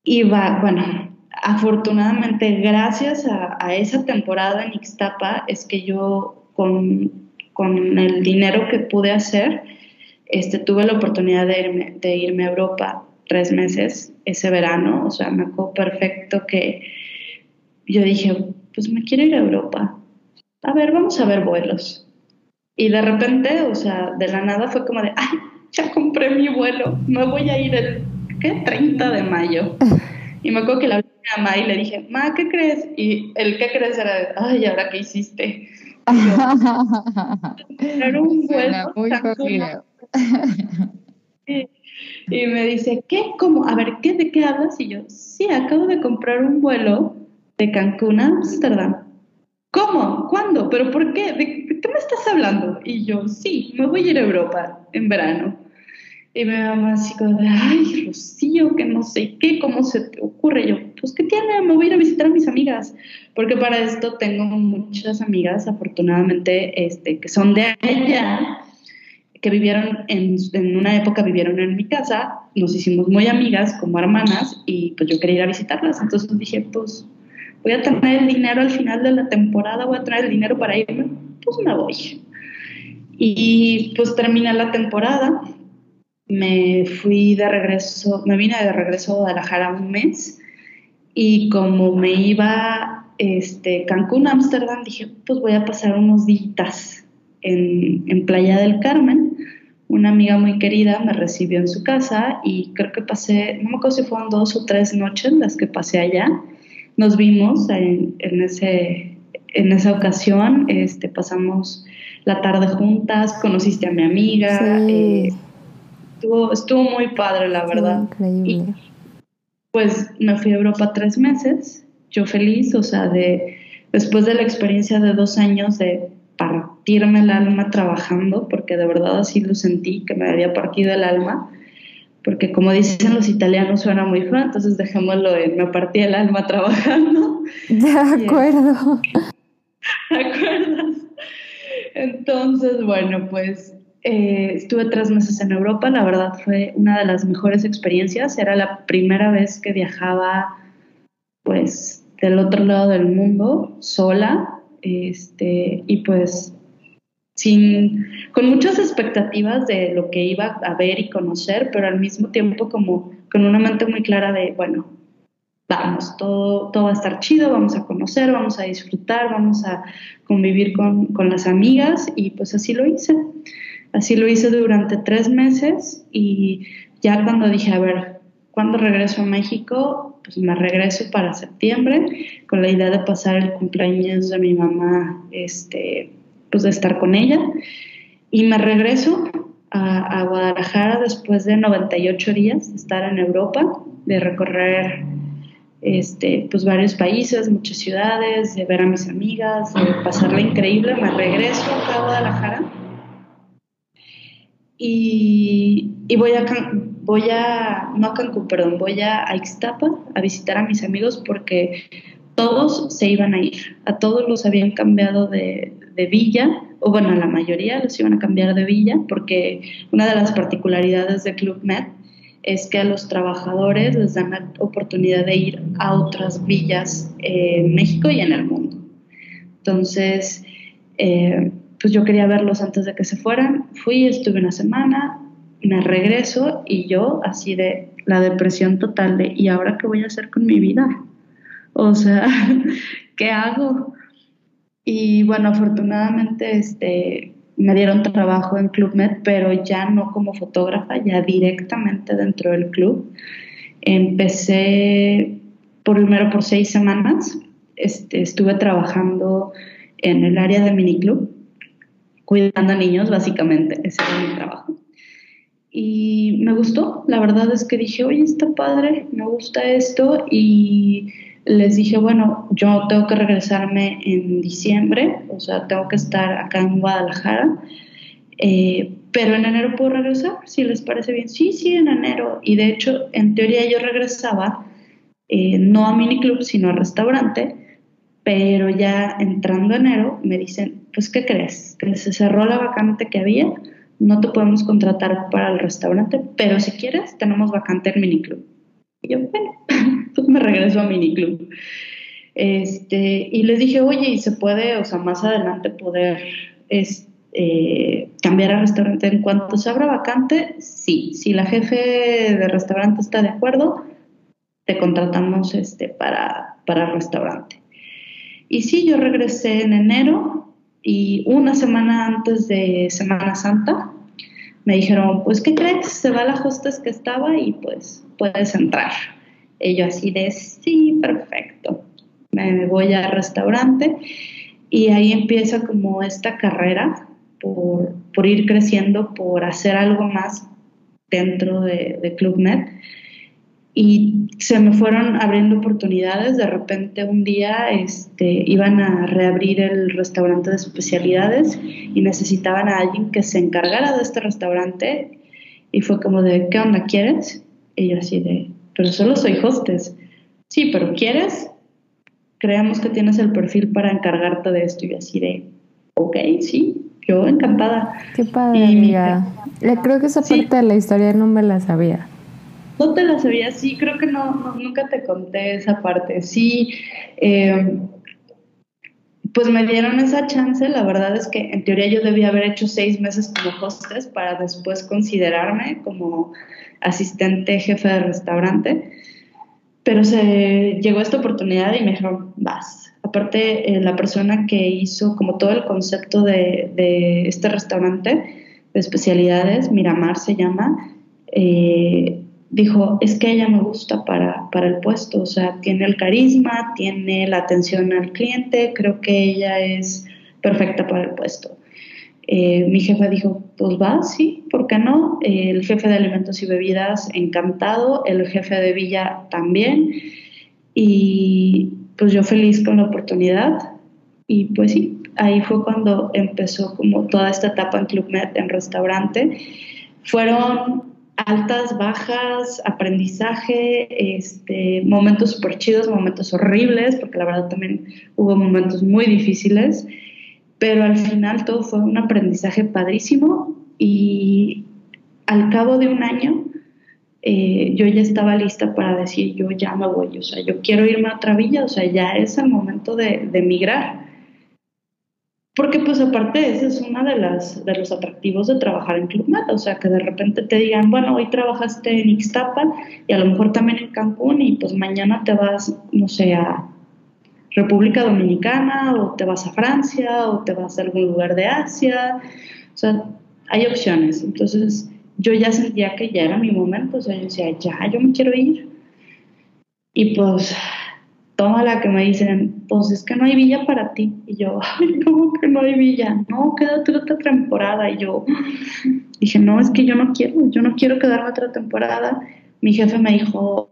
Y va, bueno, afortunadamente gracias a, esa temporada en Ixtapa es que yo con, con, el dinero que pude hacer, este, tuve la oportunidad de irme, de irme a Europa tres meses ese verano, o sea, me acuerdo perfecto que yo dije, pues me quiero ir a Europa a ver, vamos a ver vuelos. Y de repente, o sea, de la nada fue como de, ay, ya compré mi vuelo, me voy a ir el, ¿qué? 30 de mayo. Y me acuerdo que la hablé a Ma y le dije, Ma, ¿qué crees? Y el ¿qué crees? era de, ay, ¿ahora qué hiciste? era un vuelo. Muy y, y me dice, ¿qué? ¿Cómo? A ver, ¿qué, ¿de qué hablas? Y yo, sí, acabo de comprar un vuelo de Cancún a Amsterdam. ¿Cómo? ¿Cuándo? ¿Pero por qué? ¿De qué me estás hablando? Y yo, sí, me voy a ir a Europa en verano. Y mi mamá así como de, ay, Rocío, que no sé qué, ¿cómo se te ocurre? yo, pues, ¿qué tiene? Me voy a ir a visitar a mis amigas. Porque para esto tengo muchas amigas, afortunadamente, este, que son de allá, que vivieron en, en una época, vivieron en mi casa, nos hicimos muy amigas como hermanas y pues yo quería ir a visitarlas. Entonces dije, pues voy a tener el dinero al final de la temporada, voy a traer el dinero para irme, pues me voy. Y pues terminé la temporada, me fui de regreso, me vine de regreso a Guadalajara un mes y como me iba este, Cancún, Ámsterdam, dije, pues voy a pasar unos días en, en Playa del Carmen. Una amiga muy querida me recibió en su casa y creo que pasé, no me acuerdo si fueron dos o tres noches las que pasé allá nos vimos en, ese, en esa ocasión, este, pasamos la tarde juntas, conociste a mi amiga, eh, estuvo, muy padre, la verdad. increíble. pues me fui a Europa tres meses, yo feliz, o sea, de, después de la experiencia de dos años de partirme el alma trabajando, porque de verdad así lo sentí, que me había partido el alma, porque como dicen los italianos suena muy feo, entonces dejémoslo en me partí el alma trabajando. De acuerdo. ¿Te acuerdas? Entonces, bueno, pues eh, estuve tres meses en Europa, la verdad fue una de las mejores experiencias, era la primera vez que viajaba pues del otro lado del mundo sola, este, y pues sin, con muchas expectativas de lo que iba a ver y conocer, pero al mismo tiempo como con una mente muy clara de, bueno, vamos, todo, todo va a estar chido, vamos a conocer, vamos a disfrutar, vamos a convivir con, con las amigas y pues así lo hice. Así lo hice durante tres meses y ya cuando dije, a ver, ¿cuándo regreso a México? Pues me regreso para septiembre con la idea de pasar el cumpleaños de mi mamá este, pues, de estar con ella. Y me regreso a, Guadalajara después de 98 días de estar en Europa, de recorrer este, pues varios países, muchas ciudades, de ver a mis amigas, de pasarla increíble. Me regreso a Guadalajara y, voy a voy a no a Cancún, perdón, voy a, a Ixtapa a visitar a mis amigos porque todos se iban a ir, a todos los habían cambiado de, de villa, o bueno, la mayoría los iban a cambiar de villa, porque una de las particularidades de Club Med es que a los trabajadores les dan la oportunidad de ir a otras villas en México y en el mundo. Entonces, eh, pues yo quería verlos antes de que se fueran. Fui, estuve una semana, me regreso y yo así de la depresión total de, ¿y ahora qué voy a hacer con mi vida? O sea, ¿qué hago? Y bueno, afortunadamente este, me dieron trabajo en Club Med, pero ya no como fotógrafa, ya directamente dentro del club. Empecé primero por seis semanas este, estuve trabajando en el área de miniclub, cuidando a niños básicamente, ese era mi trabajo. Y me gustó, la verdad es que dije, oye, está padre, me gusta esto y les dije, bueno, yo tengo que regresarme en diciembre, o sea, tengo que estar acá en Guadalajara, eh, pero en enero puedo regresar, si les parece bien. Sí, sí, en enero. Y de hecho, en teoría yo regresaba eh, no a miniclub, sino a restaurante, pero ya entrando enero me dicen, pues, ¿qué crees? Que se cerró la vacante que había, no te podemos contratar para el restaurante, pero si quieres, tenemos vacante en miniclub. Y yo, bueno, pues me regreso a miniclub. Este, y les dije, oye, ¿y se puede, o sea, más adelante poder este, cambiar a restaurante en cuanto se abra vacante? Sí, si la jefe de restaurante está de acuerdo, te contratamos este, para, para restaurante. Y sí, yo regresé en enero y una semana antes de Semana Santa me dijeron, pues, ¿qué crees? Se va la hostess que estaba y pues puedes entrar. Y yo así de, sí, perfecto. Me voy al restaurante y ahí empieza como esta carrera por, por ir creciendo, por hacer algo más dentro de, de ClubNet y se me fueron abriendo oportunidades. De repente un día este, iban a reabrir el restaurante de especialidades y necesitaban a alguien que se encargara de este restaurante y fue como de, ¿qué onda quieres? Y yo así de, pero solo soy hostess. Sí, pero ¿quieres? Creemos que tienes el perfil para encargarte de esto y así de, ok, sí, yo encantada. Qué padre, amiga. Creo que esa parte de la historia no me la sabía. No te la sabía, sí, creo que no, nunca te conté esa parte. Sí, eh, pues me dieron esa chance. La verdad es que en teoría yo debía haber hecho seis meses como hostess para después considerarme como asistente jefe de restaurante. Pero se llegó esta oportunidad y me dijeron, vas. Aparte, eh, la persona que hizo como todo el concepto de, de este restaurante de especialidades, Miramar se llama, eh, dijo, es que ella me gusta para, para, el puesto, o sea, tiene el carisma, tiene la atención al cliente, creo que ella es perfecta para el puesto. Eh, mi jefa dijo, pues va, sí, ¿por qué no? el jefe de alimentos y bebidas, encantado, el jefe de Villa también, y pues yo feliz con la oportunidad, y pues sí, ahí fue cuando empezó como toda esta etapa en Club Med, en restaurante. Fueron altas, bajas, aprendizaje, este, momentos súper chidos, momentos horribles, porque la verdad también hubo momentos muy difíciles, pero al final todo fue un aprendizaje padrísimo y al cabo de un año eh, yo ya estaba lista para decir yo ya me voy, o sea, yo quiero irme a otra villa, o sea, ya es el momento de, de migrar. Porque pues aparte ese es uno de, las, de los atractivos de trabajar en Club o sea, que de repente te digan, bueno, hoy trabajaste en Ixtapa y a lo mejor también en Cancún y pues mañana te vas, no sé, a República Dominicana o te vas a Francia o te vas a algún lugar de Asia, o sea, hay opciones. Entonces yo ya sentía que ya era mi momento, o sea, yo decía, ya, yo me quiero ir. Y pues toma la que me dicen, pues es que no hay villa para ti. Y yo, ay, ¿cómo que no hay villa? No, quédate otra temporada. Y yo dije, no, es que yo no quiero, yo no quiero quedarme otra temporada. Mi jefe me dijo,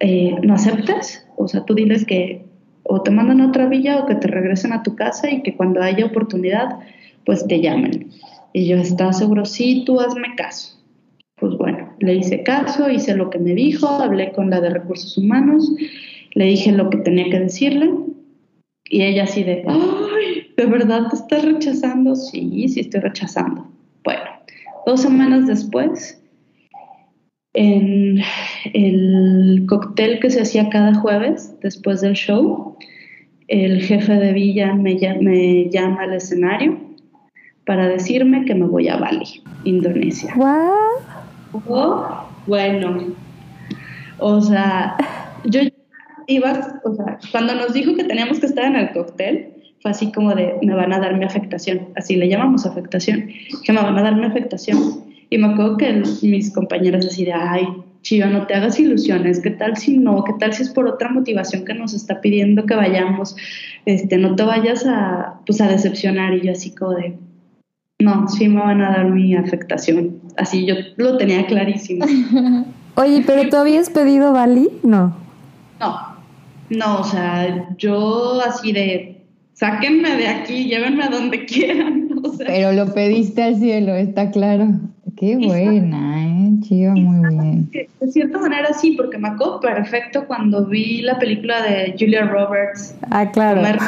eh, ¿no aceptas? O sea, tú diles que o te mandan a otra villa o que te regresen a tu casa y que cuando haya oportunidad, pues te llamen. Y yo, estaba seguro? Sí, tú hazme caso. Pues bueno, le hice caso, hice lo que me dijo, hablé con la de recursos humanos le dije lo que tenía que decirle y ella así de, ay, ¿de verdad te estás rechazando? Sí, sí estoy rechazando. Bueno, dos semanas después, en el cóctel que se hacía cada jueves después del show, el jefe de Villa me, me llama al escenario para decirme que me voy a Bali, Indonesia. ¿What? Oh, bueno, o sea, yo iba, o sea, cuando nos dijo que teníamos que estar en el cóctel, fue así como de, me van a dar mi afectación, así le llamamos afectación, que me van a dar mi afectación. Y me acuerdo que mis compañeros así de, ay, Chiva, no te hagas ilusiones, ¿qué tal si no? ¿Qué tal si es por otra motivación que nos está pidiendo que vayamos? Este, no te vayas a, pues, a decepcionar y yo así como de, no, sí me van a dar mi afectación. Así yo lo tenía clarísimo. Oye, pero tú habías pedido Bali? No. No, no, o sea, yo así de, sáquenme de aquí, llévenme a donde quieran. Pero lo pediste al cielo, está claro. Qué buena, ¿eh? Chiva, muy bien. De cierta manera sí, porque me acuerdo perfecto cuando vi la película de Julia Roberts. Ah, claro.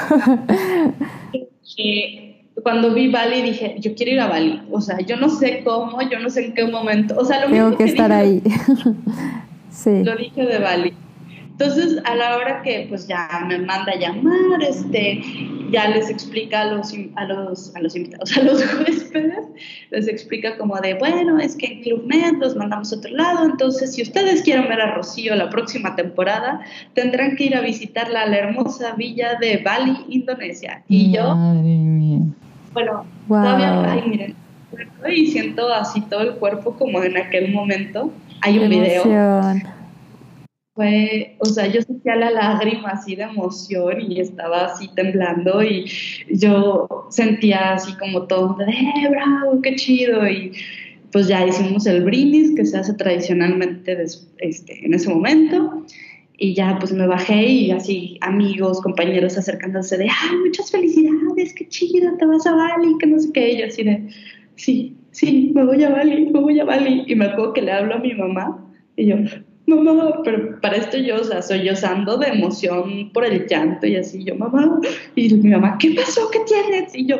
cuando vi Bali dije, yo quiero ir a Bali. O sea, yo no sé cómo, yo no sé en qué momento. O sea, lo Tengo que, estar ahí. sí. Lo dije de Bali. Entonces, a la hora que pues ya me manda a llamar, este, ya les explica a los, a los, a los invitados, a los huéspedes, les explica como de, bueno, es que en Club Med los mandamos a otro lado, entonces si ustedes quieren ver a Rocío la próxima temporada, tendrán que ir a visitarla a la hermosa villa de Bali, Indonesia. Y yo, bueno, todavía, ay, miren, y siento así todo el cuerpo como en aquel momento. Hay un video fue, o sea, yo sentía la lágrima así de emoción y estaba así temblando y yo sentía así como todo de, eh, bravo, qué chido y pues ya hicimos el brindis que se hace tradicionalmente este, en ese momento. Y ya pues me bajé y así amigos, compañeros acercándose de, ay, muchas felicidades, qué chido, te vas a Bali, que no sé qué, y yo así de, sí, sí, me voy a Bali, me voy a Bali y me acuerdo que le hablo a mi mamá y yo, mamá, pero para esto yo, o sea, sollozando de emoción por el llanto y así, yo, mamá, y mi mamá, ¿qué pasó? ¿Qué tienes? Y yo,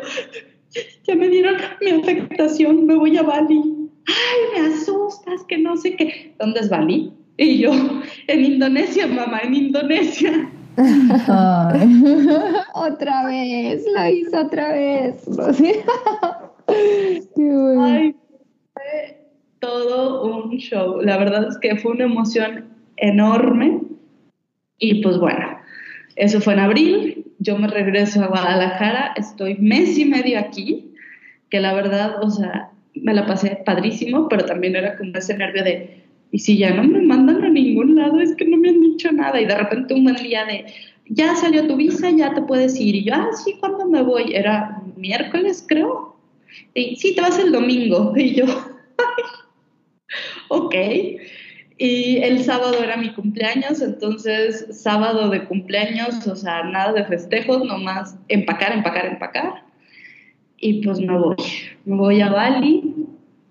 ya me dieron mi afectación, me voy a Bali. Ay, me asustas, que no sé qué. ¿Dónde es Bali? Y yo, en Indonesia, mamá, en Indonesia. otra vez, lo hizo otra vez. Ay, todo un show. La verdad es que fue una emoción enorme. Y pues bueno, eso fue en abril. Yo me regreso a Guadalajara. Estoy mes y medio aquí. Que la verdad, o sea, me la pasé padrísimo, pero también era como ese nervio de, y si ya no me mandan a ningún lado, es que no me han dicho nada. Y de repente un buen día de, ya salió tu visa, ya te puedes ir. Y yo, ah, sí, ¿cuándo me voy? Era miércoles, creo. Y sí, te vas el domingo. Y yo, ok. Y el sábado era mi cumpleaños, entonces sábado de cumpleaños, o sea, nada de festejos, nomás empacar, empacar, empacar. Y pues me voy, me voy a Bali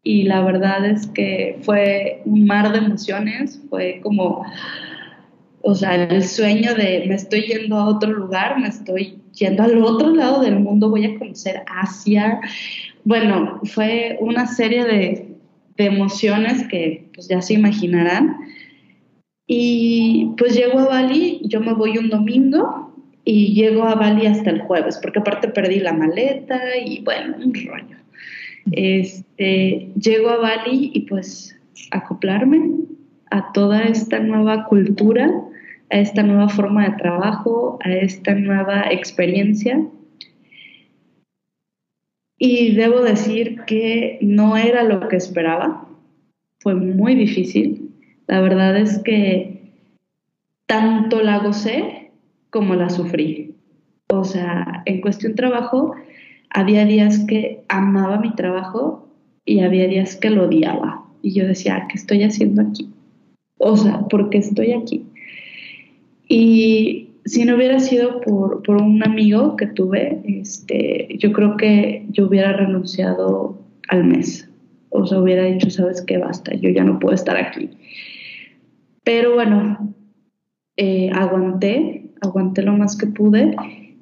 y la verdad es que fue un mar de emociones, fue como, o sea, el sueño de me estoy yendo a otro lugar, me estoy yendo al otro lado del mundo, voy a conocer Asia. Bueno, fue una serie de de emociones que pues ya se imaginarán. Y pues llego a Bali, yo me voy un domingo y llego a Bali hasta el jueves, porque aparte perdí la maleta y bueno, un rollo. Este, llego a Bali y pues acoplarme a toda esta nueva cultura, a esta nueva forma de trabajo, a esta nueva experiencia y debo decir que no era lo que esperaba. Fue muy difícil. La verdad es que tanto la gocé como la sufrí. O sea, en cuestión trabajo, había días que amaba mi trabajo y había días que lo odiaba. Y yo decía, ¿qué estoy haciendo aquí? O sea, ¿por qué estoy aquí? Y si no hubiera sido por, por, un amigo que tuve, este, yo creo que yo hubiera renunciado al mes. O sea, hubiera dicho, sabes qué, basta, yo ya no puedo estar aquí. Pero bueno, eh, aguanté, aguanté lo más que pude.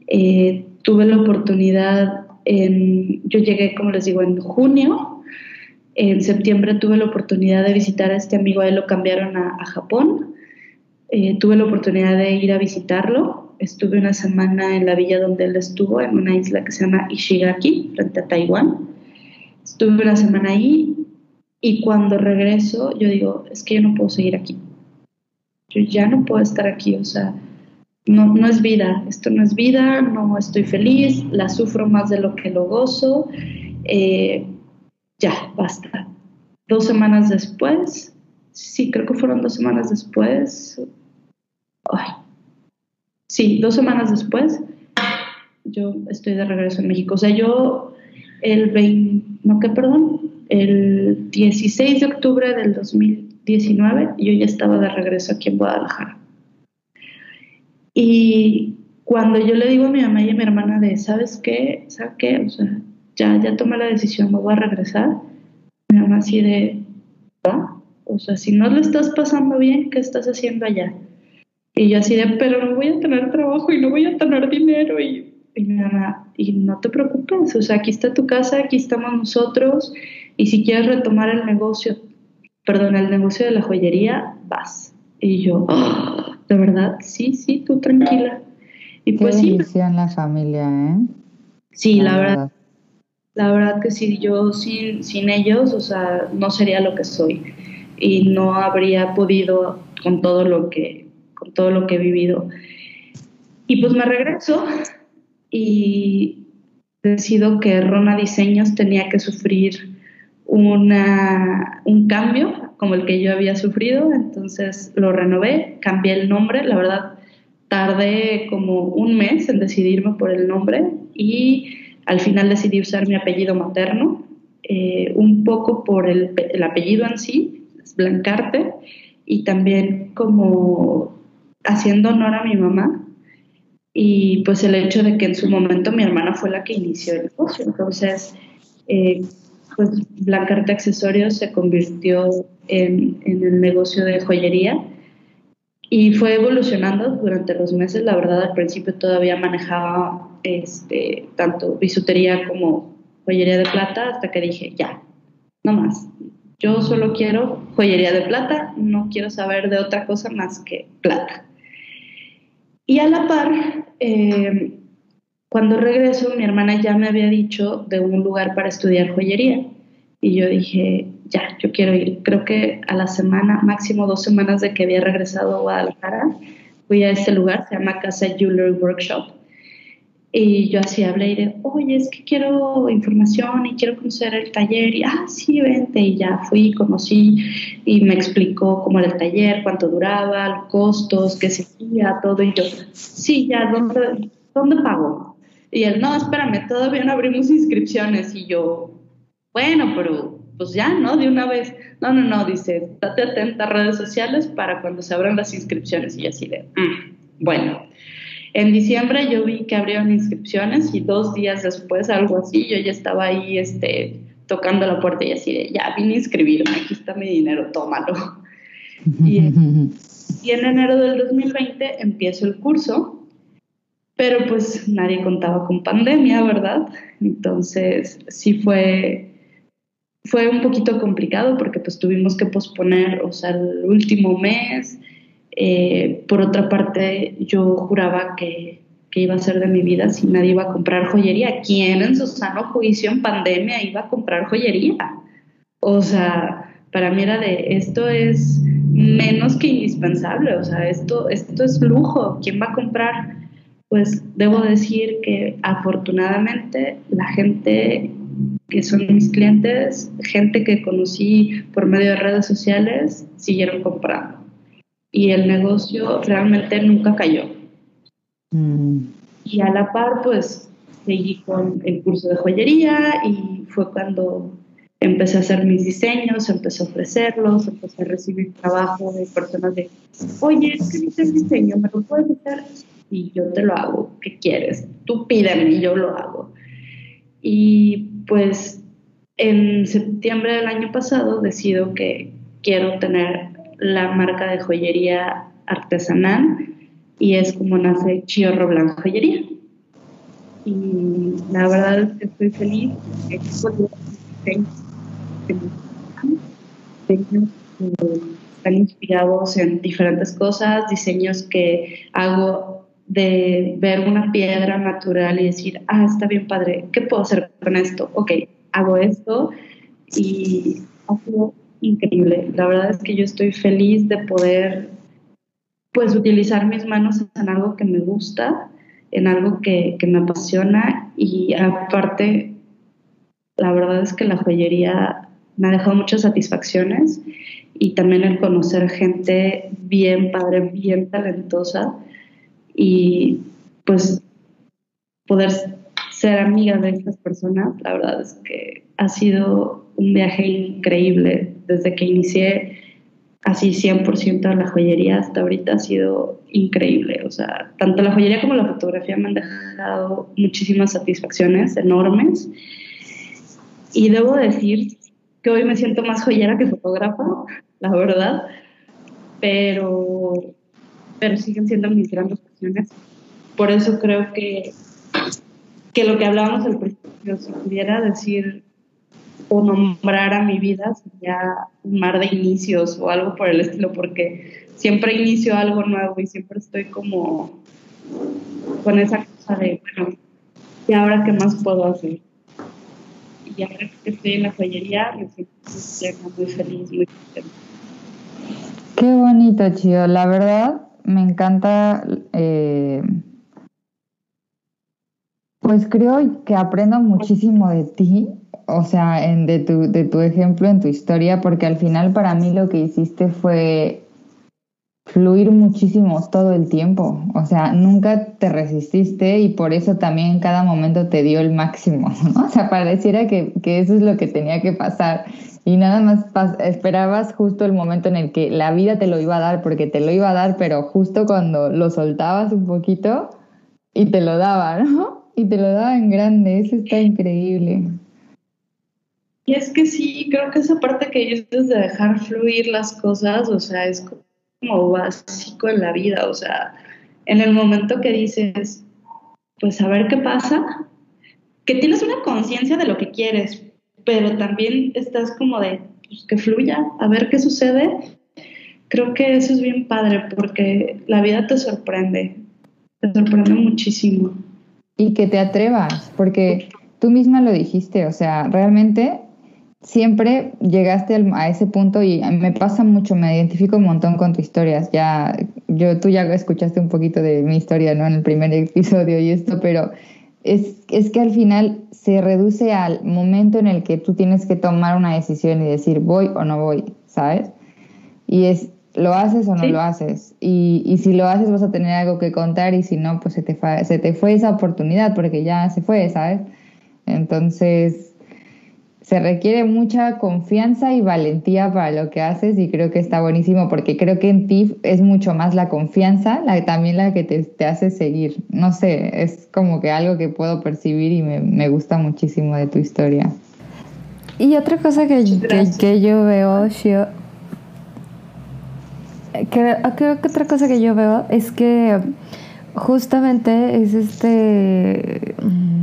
Eh, tuve la oportunidad, en, yo llegué, como les digo, en junio. En septiembre tuve la oportunidad de visitar a este amigo, a él lo cambiaron a, a Japón eh, tuve la oportunidad de ir a visitarlo. Estuve una semana en la villa donde él estuvo, en una isla que se llama Ishigaki, frente a Taiwán. Estuve una semana ahí y cuando regreso yo digo, es que yo no puedo seguir aquí. Yo ya no puedo estar aquí, o sea, no, no es vida, esto no es vida, no estoy feliz, la sufro más de lo que lo gozo. Eh, ya, basta. Dos semanas después sí, creo que fueron dos semanas después. Sí, dos semanas después, yo estoy de regreso en México. O sea, yo el 20, no, ¿qué, perdón? El 16 de octubre del 2019 yo ya estaba de regreso aquí en Guadalajara. Y cuando yo le digo a mi mamá y a mi hermana de, ¿sabes qué? ¿Sabes qué? O sea, ya, ya tomé la decisión, me voy a regresar. Mi mamá así de, ¿va? O sea, si no lo estás pasando bien, ¿qué estás haciendo allá? Y yo así de, pero no voy a tener trabajo y no voy a tener dinero. Y, y mamá, y no te preocupes, o sea, aquí está tu casa, aquí estamos nosotros. Y si quieres retomar el negocio, perdón, el negocio de la joyería, vas. Y yo, oh, de verdad, sí, sí, tú tranquila. Y pues sí. la familia, ¿eh? Sí, la, verdad. La verdad que sí, yo sin, sin ellos, o sea, no sería lo que soy y no habría podido con todo lo que, todo lo que he vivido. Y pues me regreso y decido que Rona Diseños tenía que sufrir una, un cambio como el que yo había sufrido, entonces lo renové, cambié el nombre, la verdad tardé como un mes en decidirme por el nombre y al final decidí usar mi apellido materno, eh, un poco por el, el, apellido en sí, Blancarte, y también como haciendo honor a mi mamá y pues el hecho de que en su momento mi hermana fue la que inició el negocio. Entonces, eh, pues Blancarte Accesorios se convirtió en, en el negocio de joyería y fue evolucionando durante los meses. La verdad, al principio todavía manejaba este, tanto bisutería como joyería de plata hasta que dije, ya, no más. Yo solo quiero joyería de plata, no quiero saber de otra cosa más que plata. Y a la par, eh, cuando regreso, mi hermana ya me había dicho de un lugar para estudiar joyería. Y yo dije, ya, yo quiero ir. Creo que a la semana, máximo dos semanas de que había regresado a Guadalajara, fui a este lugar, se llama Casa Jewelry Workshop. Y yo así hablé y de, oye, es que quiero información y quiero conocer el taller. Y, ah, sí, vente. Y ya fui, conocí y me explicó cómo era el taller, cuánto duraba, los costos, qué se hacía, todo. Y yo, sí, ya, ¿dónde, ¿dónde pago? Y él, no, espérame, todavía no abrimos inscripciones. Y yo, bueno, pero pues ya, ¿no? De una vez. No, no, no, dice, date atenta a redes sociales para cuando se abran las inscripciones. Y así de, mm, bueno. En diciembre yo vi que abrieron inscripciones y dos días después, algo así, yo ya estaba ahí este, tocando la puerta y así de, ya vine a inscribirme, aquí está mi dinero, tómalo. y, y en enero del 2020 empiezo el curso, pero pues nadie contaba con pandemia, ¿verdad? Entonces sí fue fue un poquito complicado porque pues tuvimos que posponer, o sea, el último mes. Eh, por otra parte, yo juraba que, que, iba a ser de mi vida si nadie iba a comprar joyería. ¿Quién en su sano juicio en pandemia iba a comprar joyería? O sea, para mí era de esto es menos que indispensable, o sea, esto, esto es lujo. ¿Quién va a comprar? Pues debo decir que afortunadamente la gente que son mis clientes, gente que conocí por medio de redes sociales, siguieron comprando. Y el negocio realmente nunca cayó. Mm. Y a la par, pues, seguí con el curso de joyería y fue cuando empecé a hacer mis diseños, empecé a ofrecerlos, empecé a recibir trabajo de personas de, oye, es que hice el diseño, ¿me lo puedes hacer? Y yo te lo hago, ¿qué quieres? Tú pídeme y yo lo hago. Y pues en septiembre del año pasado decido que quiero tener la marca de joyería artesanal y es como nace Chiorro Blanco Joyería. Y la verdad es que estoy feliz. Están inspirados en diferentes cosas, diseños que hago de ver una piedra natural y decir, ah, está bien padre, ¿qué puedo hacer con esto? Ok, hago esto y ha sido increíble. La verdad es que yo estoy feliz de poder pues utilizar mis manos en algo que me gusta, en algo que, que me apasiona. Y aparte la verdad es que la joyería me ha dejado muchas satisfacciones. Y también el conocer gente bien padre, bien talentosa. Y pues poder ser amiga de estas personas, la verdad es que ha sido un viaje increíble desde que inicié así 100% a la joyería hasta ahorita ha sido increíble. O sea, tanto la joyería como la fotografía me han dejado muchísimas satisfacciones enormes. Y debo decir que hoy me siento más joyera que fotógrafa, la verdad, pero, pero siguen siendo mis grandes pasiones. Por eso creo que, que lo que hablábamos al principio, si pudiera decir o nombrar a mi vida sería un mar de inicios o algo por el estilo, porque siempre inicio algo nuevo y siempre estoy como con esa cosa de, bueno, ¿y ahora qué más puedo hacer? Y ahora que estoy en la joyería, me siento muy feliz, muy contenta. Qué bonito, Chio. La verdad, me encanta. Eh, pues creo que aprendo muchísimo de ti o sea, en, de, tu, de tu ejemplo, en tu historia, porque al final para mí lo que hiciste fue fluir muchísimo todo el tiempo. O sea, nunca te resististe y por eso también cada momento te dio el máximo. O sea, pareciera que, que eso es lo que tenía que pasar y nada más esperabas justo el momento en el que la vida te lo iba a dar, porque te lo iba a dar, pero justo cuando lo soltabas un poquito y te lo daba, ¿no? Y te lo daba en grande, eso está increíble. Y es que sí, creo que esa parte que dices de dejar fluir las cosas, o sea, es como básico en la vida, o sea, en el momento que dices, pues a ver qué pasa, que tienes una conciencia de lo que quieres, pero también estás como de, pues que fluya, a ver qué sucede. Creo que eso es bien padre porque la vida te sorprende, te sorprende muchísimo. Y que te atrevas, porque tú misma lo dijiste, o sea, realmente siempre llegaste a ese punto y me pasa mucho, me identifico un montón con tus historias. Ya, yo, tú ya escuchaste un poquito de mi historia, ¿no? En el primer episodio y esto, pero es, es que al final se reduce al momento en el que tú tienes que tomar una decisión y decir voy o no voy, ¿sabes? Y es, ¿lo haces o no lo haces? Y, y, si lo haces vas a tener algo que contar y si no, pues se te, se te fue esa oportunidad porque ya se fue, ¿sabes? Entonces, se requiere mucha confianza y valentía para lo que haces y creo que está buenísimo porque creo que en ti es mucho más la confianza, la, también la que te, hace seguir. No sé, es como que algo que puedo percibir y me, gusta muchísimo de tu historia. Y otra cosa que, que, yo veo, Shio, que, creo que otra cosa que yo veo es que justamente es este mm,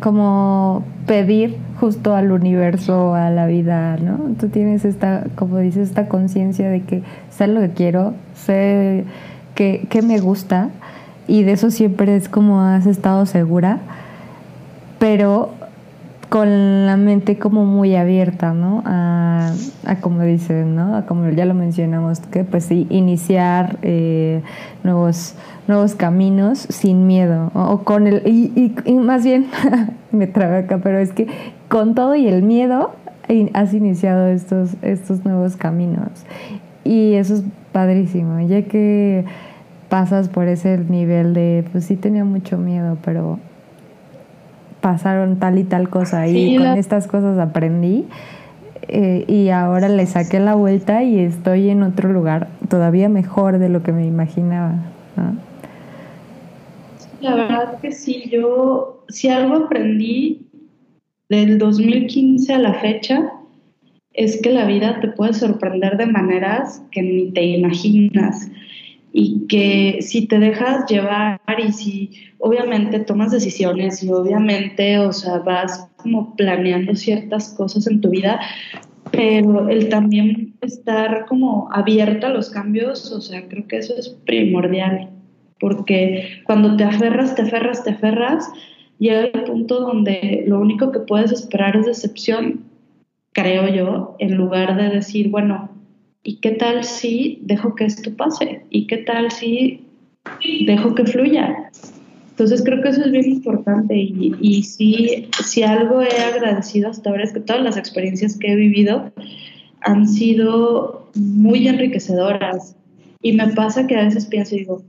como pedir justo al universo, a la vida, ¿no? Tú tienes esta, como dices, esta conciencia de que sé lo que quiero, sé que, me gusta y de eso siempre es como has estado segura, pero con la mente como muy abierta, ¿no? A, como dices, ¿no? A como ya lo mencionamos, que pues sí, iniciar eh, nuevos, nuevos caminos sin miedo, o, con el, y, y más bien, me traba acá, pero es que con todo y el miedo has iniciado estos, estos nuevos caminos. Y eso es padrísimo, ya que pasas por ese nivel de, pues sí tenía mucho miedo, pero pasaron tal y tal cosa y con estas cosas aprendí eh, y ahora le saqué la vuelta y estoy en otro lugar todavía mejor de lo que me imaginaba. La verdad que sí, yo si algo aprendí del 2015 a la fecha es que la vida te puede sorprender de maneras que ni te imaginas y que si te dejas llevar y si obviamente tomas decisiones y obviamente, o sea, vas como planeando ciertas cosas en tu vida, pero el también estar como abierta a los cambios, o sea, creo que eso es primordial, porque cuando te aferras, te aferras, te aferras, llega el punto donde lo único que puedes esperar es decepción, creo yo, en lugar de decir, bueno, ¿y qué tal si dejo que esto pase? ¿Y qué tal si dejo que fluya? Entonces creo que eso es bien importante y, y sí, si algo he agradecido hasta ahora es que todas las experiencias que he vivido han sido muy enriquecedoras. Y me pasa que a veces pienso y digo,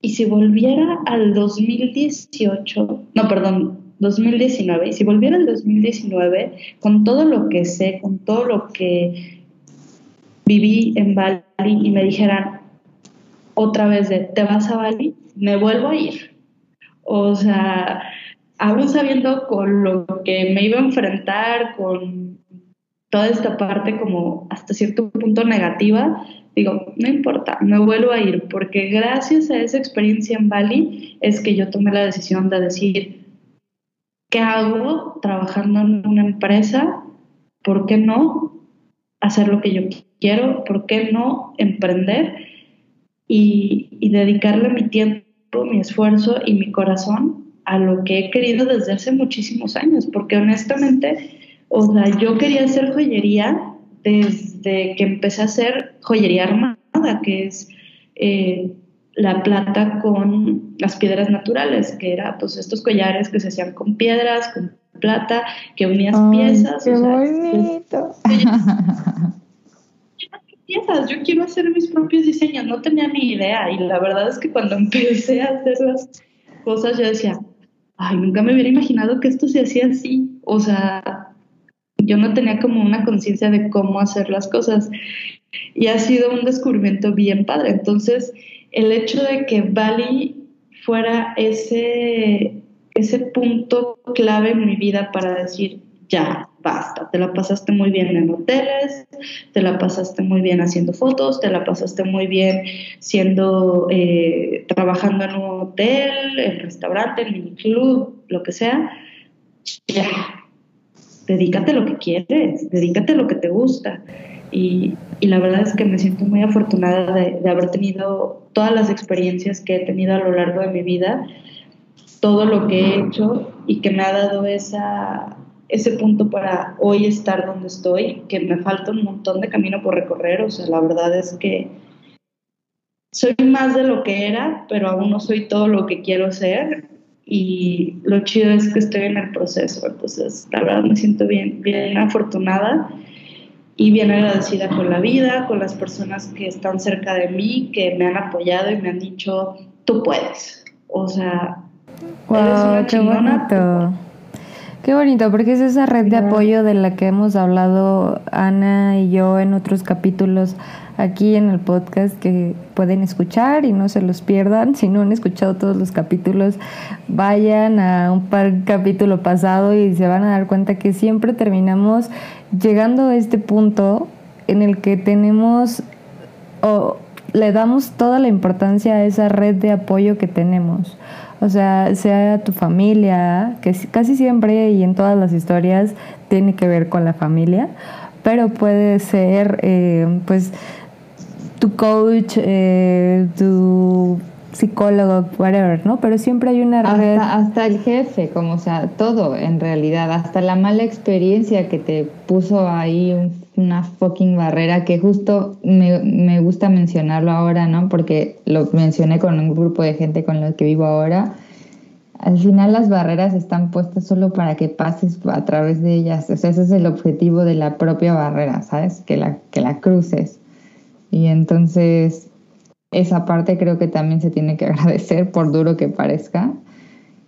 ¿y si volviera al 2018? No, perdón, 2019. Y si volviera al 2019, con todo lo que sé, con todo lo que viví en Bali y me dijeran otra vez de, ¿te vas a Bali? Me vuelvo a ir. O sea, aún sabiendo con lo que me iba a enfrentar, con toda esta parte como hasta cierto punto negativa, digo, no importa, me vuelvo a ir, porque gracias a esa experiencia en Bali es que yo tomé la decisión de decir, ¿qué hago trabajando en una empresa? ¿Por qué no hacer lo que yo quiero? ¿Por qué no emprender y, dedicarle mi tiempo, mi esfuerzo y mi corazón a lo que he querido desde hace muchísimos años? Porque honestamente, o sea, yo quería hacer joyería desde que empecé a hacer joyería armada, que es eh, la plata con las piedras naturales, que era pues estos collares que se hacían con piedras, con plata, que unías piezas. ¡Qué bonito! piezas, yo quiero hacer mis propios diseños, no tenía ni idea y la verdad es que cuando empecé a hacer las cosas yo decía, ay, nunca me hubiera imaginado que esto se hacía así, o sea, yo no tenía como una conciencia de cómo hacer las cosas y ha sido un descubrimiento bien padre, entonces el hecho de que Bali fuera ese, ese punto clave en mi vida para decir, ya, basta, te la pasaste muy bien en hoteles, te la pasaste muy bien haciendo fotos, te la pasaste muy bien siendo, eh, trabajando en un hotel, en restaurante, en miniclub, lo que sea, ya, dedícate a lo que quieres, dedícate a lo que te gusta. Y, la verdad es que me siento muy afortunada de, haber tenido todas las experiencias que he tenido a lo largo de mi vida, todo lo que he hecho y que me ha dado esa, ese punto para hoy estar donde estoy, que me falta un montón de camino por recorrer, o sea, la verdad es que soy más de lo que era, pero aún no soy todo lo que quiero ser. Y lo chido es que estoy en el proceso, entonces la verdad me siento bien, bien afortunada y bien agradecida con la vida, con las personas que están cerca de mí, que me han apoyado y me han dicho, tú puedes. O sea, wow, qué bonito. Qué bonito, porque es esa red de apoyo de la que hemos hablado Ana y yo en otros capítulos aquí en el podcast que pueden escuchar y no se los pierdan. Si no han escuchado todos los capítulos, vayan a un par capítulo pasado y se van a dar cuenta que siempre terminamos llegando a este punto en el que tenemos o le damos toda la importancia a esa red de apoyo que tenemos. O sea, sea tu familia, que casi siempre y en todas las historias tiene que ver con la familia, pero puede ser, eh, pues, tu coach, eh, tu psicólogo, whatever, ¿no? Pero siempre hay una red. Hasta el jefe, como, o sea, todo en realidad, hasta la mala experiencia que te puso ahí una fucking barrera que justo me, me gusta mencionarlo ahora, ¿no? Porque lo mencioné con un grupo de gente con los que vivo ahora. Al final las barreras están puestas solo para que pases a través de ellas. O sea, ese es el objetivo de la propia barrera, ¿sabes? Que la, que la cruces. Y entonces esa parte creo que también se tiene que agradecer, por duro que parezca.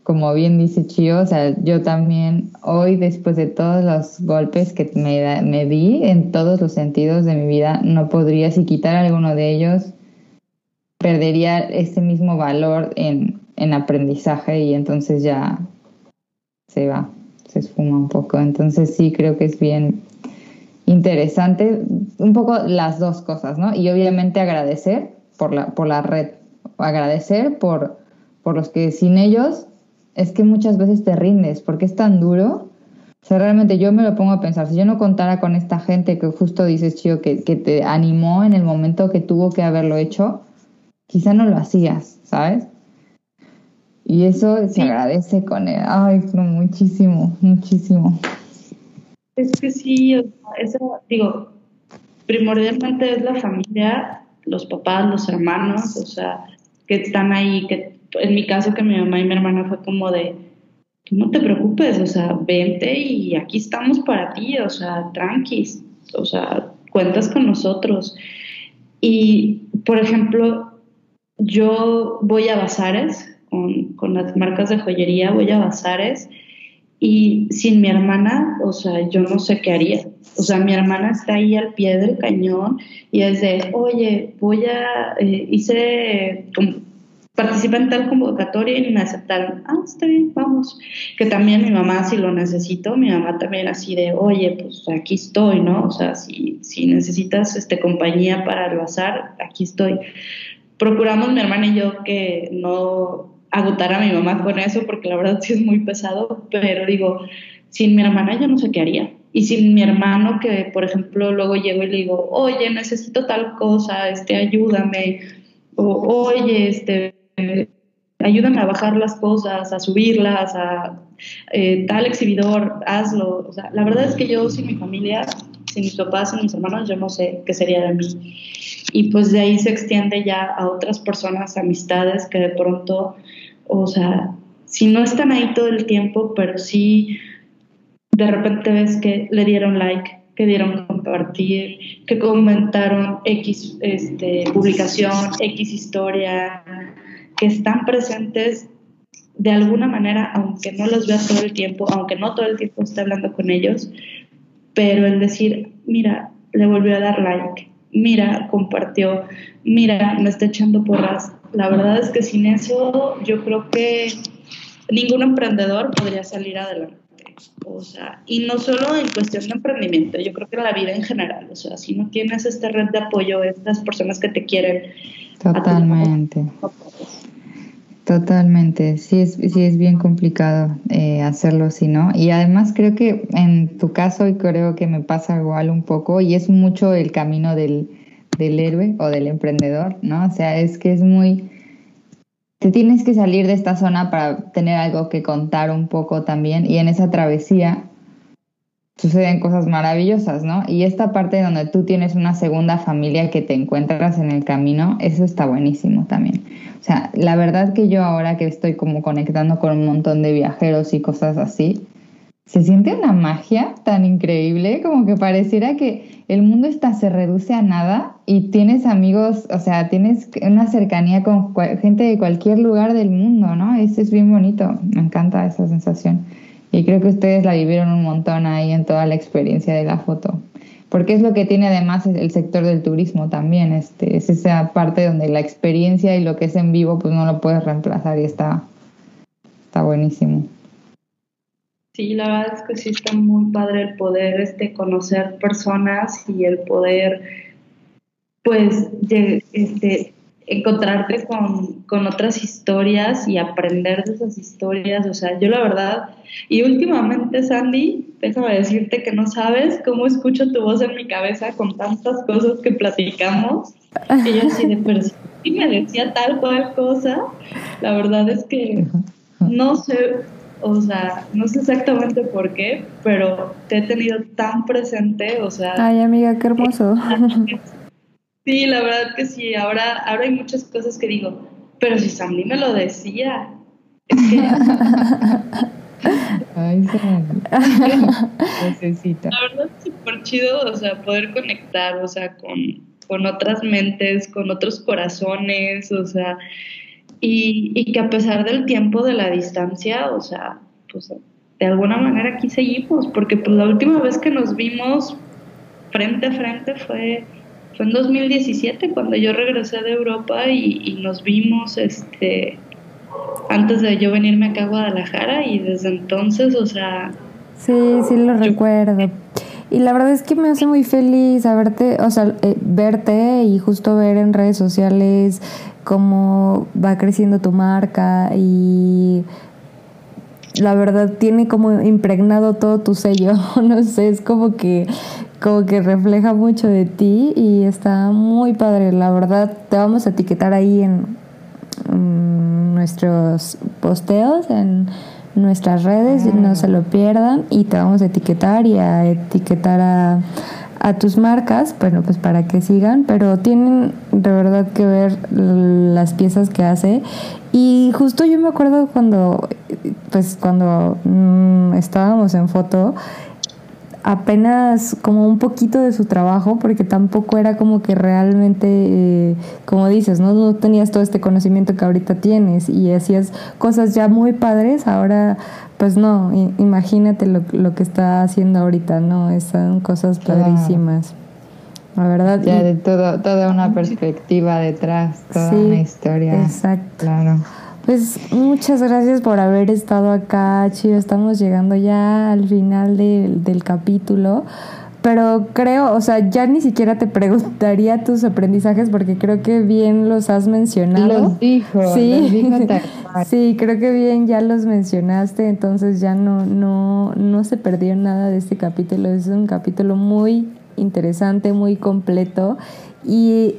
Como bien dice Chio, o sea, yo también hoy, después de todos los golpes que me, me di en todos los sentidos de mi vida, no podría, si quitar alguno de ellos, perdería ese mismo valor en, en aprendizaje y entonces ya se va, se esfuma un poco. Entonces sí creo que es bien interesante, un poco las dos cosas, ¿no? Y obviamente agradecer por la, por la red. Agradecer por, por los que sin ellos es que muchas veces te rindes, porque es tan duro. O sea, realmente yo me lo pongo a pensar, si yo no contara con esta gente que justo dices, Chío, que, que te animó en el momento que tuvo que haberlo hecho, quizá no lo hacías, ¿sabes? Y eso se agradece con él. Ay, muchísimo, muchísimo. Es que sí, eso, digo, primordialmente es la familia los papás, los hermanos, o sea, que están ahí, que en mi caso que mi mamá y mi hermana fue como de, no te preocupes, o sea, vente y aquí estamos para ti, o sea, tranquis, o sea, cuentas con nosotros. Y, por ejemplo, yo voy a bazares con, con las marcas de joyería, voy a bazares y sin mi hermana, o sea, yo no sé qué haría. O sea, mi hermana está ahí al pie del cañón y es de, oye, voy a, eh, hice, participé en tal convocatoria y me aceptaron. Ah, está bien, vamos. Que también mi mamá, si lo necesito, mi mamá también así de, oye, pues aquí estoy, ¿no? O sea, si, si necesitas este, compañía para el bazar, aquí estoy. Procuramos mi hermana y yo que no agotar a mi mamá con eso, porque la verdad sí es muy pesado, pero digo, sin mi hermana yo no sé qué haría. Y sin mi hermano, que por ejemplo luego llego y le digo, oye, necesito tal cosa, este, ayúdame, o oye, este, ayúdame a bajar las cosas, a subirlas, a eh, tal exhibidor, hazlo. O sea, la verdad es que yo sin mi familia, sin mis papás, sin mis hermanos, yo no sé qué sería de mí. Y pues de ahí se extiende ya a otras personas, amistades que de pronto o sea, si no están ahí todo el tiempo, pero sí de repente ves que le dieron like, que dieron compartir, que comentaron X este, publicación, X historia, que están presentes de alguna manera, aunque no los vea todo el tiempo, aunque no todo el tiempo esté hablando con ellos, pero el decir, mira, le volvió a dar like, mira, compartió, mira, me está echando porras, la verdad es que sin eso yo creo que ningún emprendedor podría salir adelante. O sea, y no solo en cuestión de emprendimiento, yo creo que la vida en general, o sea, si no tienes esta red de apoyo, estas personas que te quieren. Totalmente. Totalmente, sí es, sí es bien complicado eh, hacerlo si no. Y además creo que en tu caso, y creo que me pasa igual un poco, y es mucho el camino del, del héroe o del emprendedor, ¿no? O sea, es que es muy... Te tienes que salir de esta zona para tener algo que contar un poco también y en esa travesía suceden cosas maravillosas, ¿no? Y esta parte donde tú tienes una segunda familia que te encuentras en el camino, eso está buenísimo también. O sea, la verdad que yo ahora que estoy como conectando con un montón de viajeros y cosas así, se siente una magia tan increíble como que pareciera que el mundo está, se reduce a nada y tienes amigos, o sea, tienes una cercanía con gente de cualquier lugar del mundo, ¿no? Eso es bien bonito, me encanta esa sensación. Y creo que ustedes la vivieron un montón ahí en toda la experiencia de la foto. Porque es lo que tiene además el sector del turismo también, este, es esa parte donde la experiencia y lo que es en vivo pues no lo puedes reemplazar y está, está buenísimo. Sí, la verdad es que sí está muy padre el poder este, conocer personas y el poder, pues, este, encontrarte con, con, otras historias y aprender de esas historias. O sea, yo la verdad, y últimamente, Sandy, déjame decirte que no sabes cómo escucho tu voz en mi cabeza con tantas cosas que platicamos. Y yo así de, pero si me decía tal cual cosa, la verdad es que no sé, o sea, no sé exactamente por qué, pero te he tenido tan presente, o sea... Ay, amiga, qué hermoso. Sí, la verdad que sí, ahora, ahora hay muchas cosas que digo, pero si Sandy me lo decía, es que... Ay, Necesita. La verdad es súper chido, o sea, poder conectar, o sea, con, con otras mentes, con otros corazones, o sea, y, que a pesar del tiempo de la distancia, o sea, pues de alguna manera aquí seguimos, porque pues la última vez que nos vimos frente a frente fue, fue en 2017, cuando yo regresé de Europa y, nos vimos este antes de yo venirme acá a Guadalajara y desde entonces, o sea... Sí, sí lo recuerdo. Y la verdad es que me hace muy feliz verte, o sea, eh, verte y justo ver en redes sociales cómo va creciendo tu marca y la verdad tiene como impregnado todo tu sello, no sé, es como que como que refleja mucho de ti y está muy padre, la verdad te vamos a etiquetar ahí en, nuestros posteos en nuestras redes, no ah. se lo pierdan y te vamos a etiquetar y a etiquetar a a tus marcas, bueno, pues para que sigan, pero tienen de verdad que ver las piezas que hace. Y justo yo me acuerdo cuando, pues cuando mm, estábamos en foto, apenas como un poquito de su trabajo, porque tampoco era como que realmente, eh, como dices, ¿no? no tenías todo este conocimiento que ahorita tienes y hacías cosas ya muy padres, ahora pues no, imagínate lo, lo que está haciendo ahorita, ¿no? Son cosas padrísimas. La verdad. Ya de todo, toda una perspectiva detrás, toda una historia. Exacto. Claro. Pues muchas gracias por haber estado acá, Chio. Estamos llegando ya al final del capítulo. Pero creo, o sea, ya ni siquiera te preguntaría tus aprendizajes porque creo que bien los has mencionado. Los dijo, sí, sí, creo que bien ya los mencionaste, entonces ya no, no, no se perdió nada de este capítulo. Es un capítulo muy interesante, muy completo y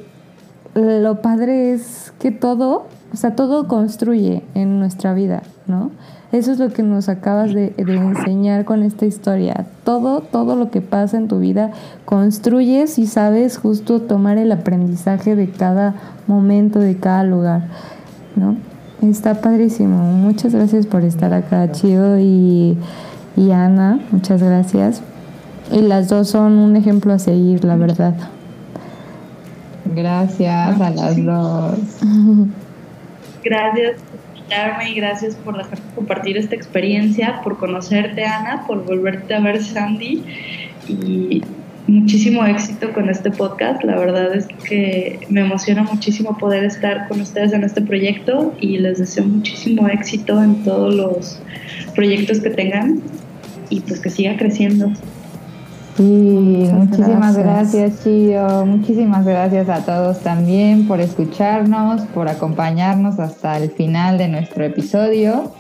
lo padre es que todo o sea, todo construye en nuestra vida, ¿no? Eso es lo que nos acabas de, enseñar con esta historia. Todo, todo lo que pasa en tu vida construyes y sabes justo tomar el aprendizaje de cada momento, de cada lugar, ¿no? Está padrísimo. Muchas gracias por estar acá, Chio y, y Ana. Muchas gracias. Y las dos son un ejemplo a seguir, la verdad. Gracias a las dos. Gracias invitarme y gracias por dejarme compartir esta experiencia, por conocerte, Ana, por volverte a ver, Sandy. Y muchísimo éxito con este podcast. La verdad es que me emociona muchísimo poder estar con ustedes en este proyecto y les deseo muchísimo éxito en todos los proyectos que tengan y pues que siga creciendo. Sí, muchísimas gracias. Chio. Muchísimas gracias a todos también por escucharnos, por acompañarnos hasta el final de nuestro episodio.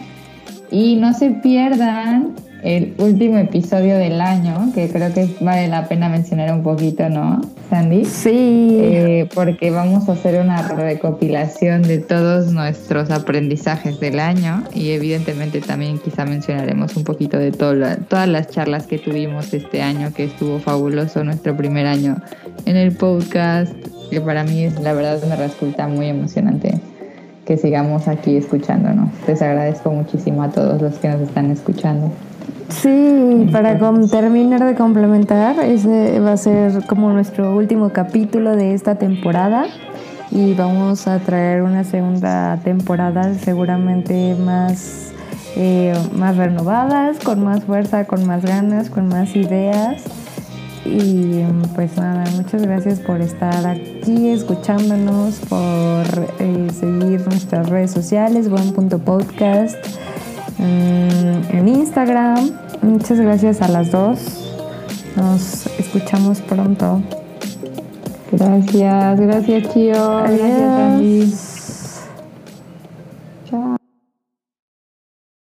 Y no se pierdan el último episodio del año, que creo que vale la pena mencionar un poquito, ¿no, Sandy? Sí. Eh, porque vamos a hacer una recopilación de todos nuestros aprendizajes del año y evidentemente también quizá mencionaremos un poquito de todas las charlas que tuvimos este año, que estuvo fabuloso nuestro primer año en el podcast, que para mí la verdad me resulta muy emocionante que sigamos aquí escuchándonos. Les agradezco muchísimo a todos los que nos están escuchando. Sí, para terminar de complementar, ese va a ser como nuestro último capítulo de esta temporada y vamos a traer una segunda temporada seguramente más, eh, más renovadas, con más fuerza, con más ganas, con más ideas. Y pues nada, muchas gracias por estar aquí escuchándonos, por eh, seguir nuestras redes sociales, buen.podcast en Instagram. Muchas gracias a las dos. Nos escuchamos pronto. Gracias, gracias Chio. Gracias Andy.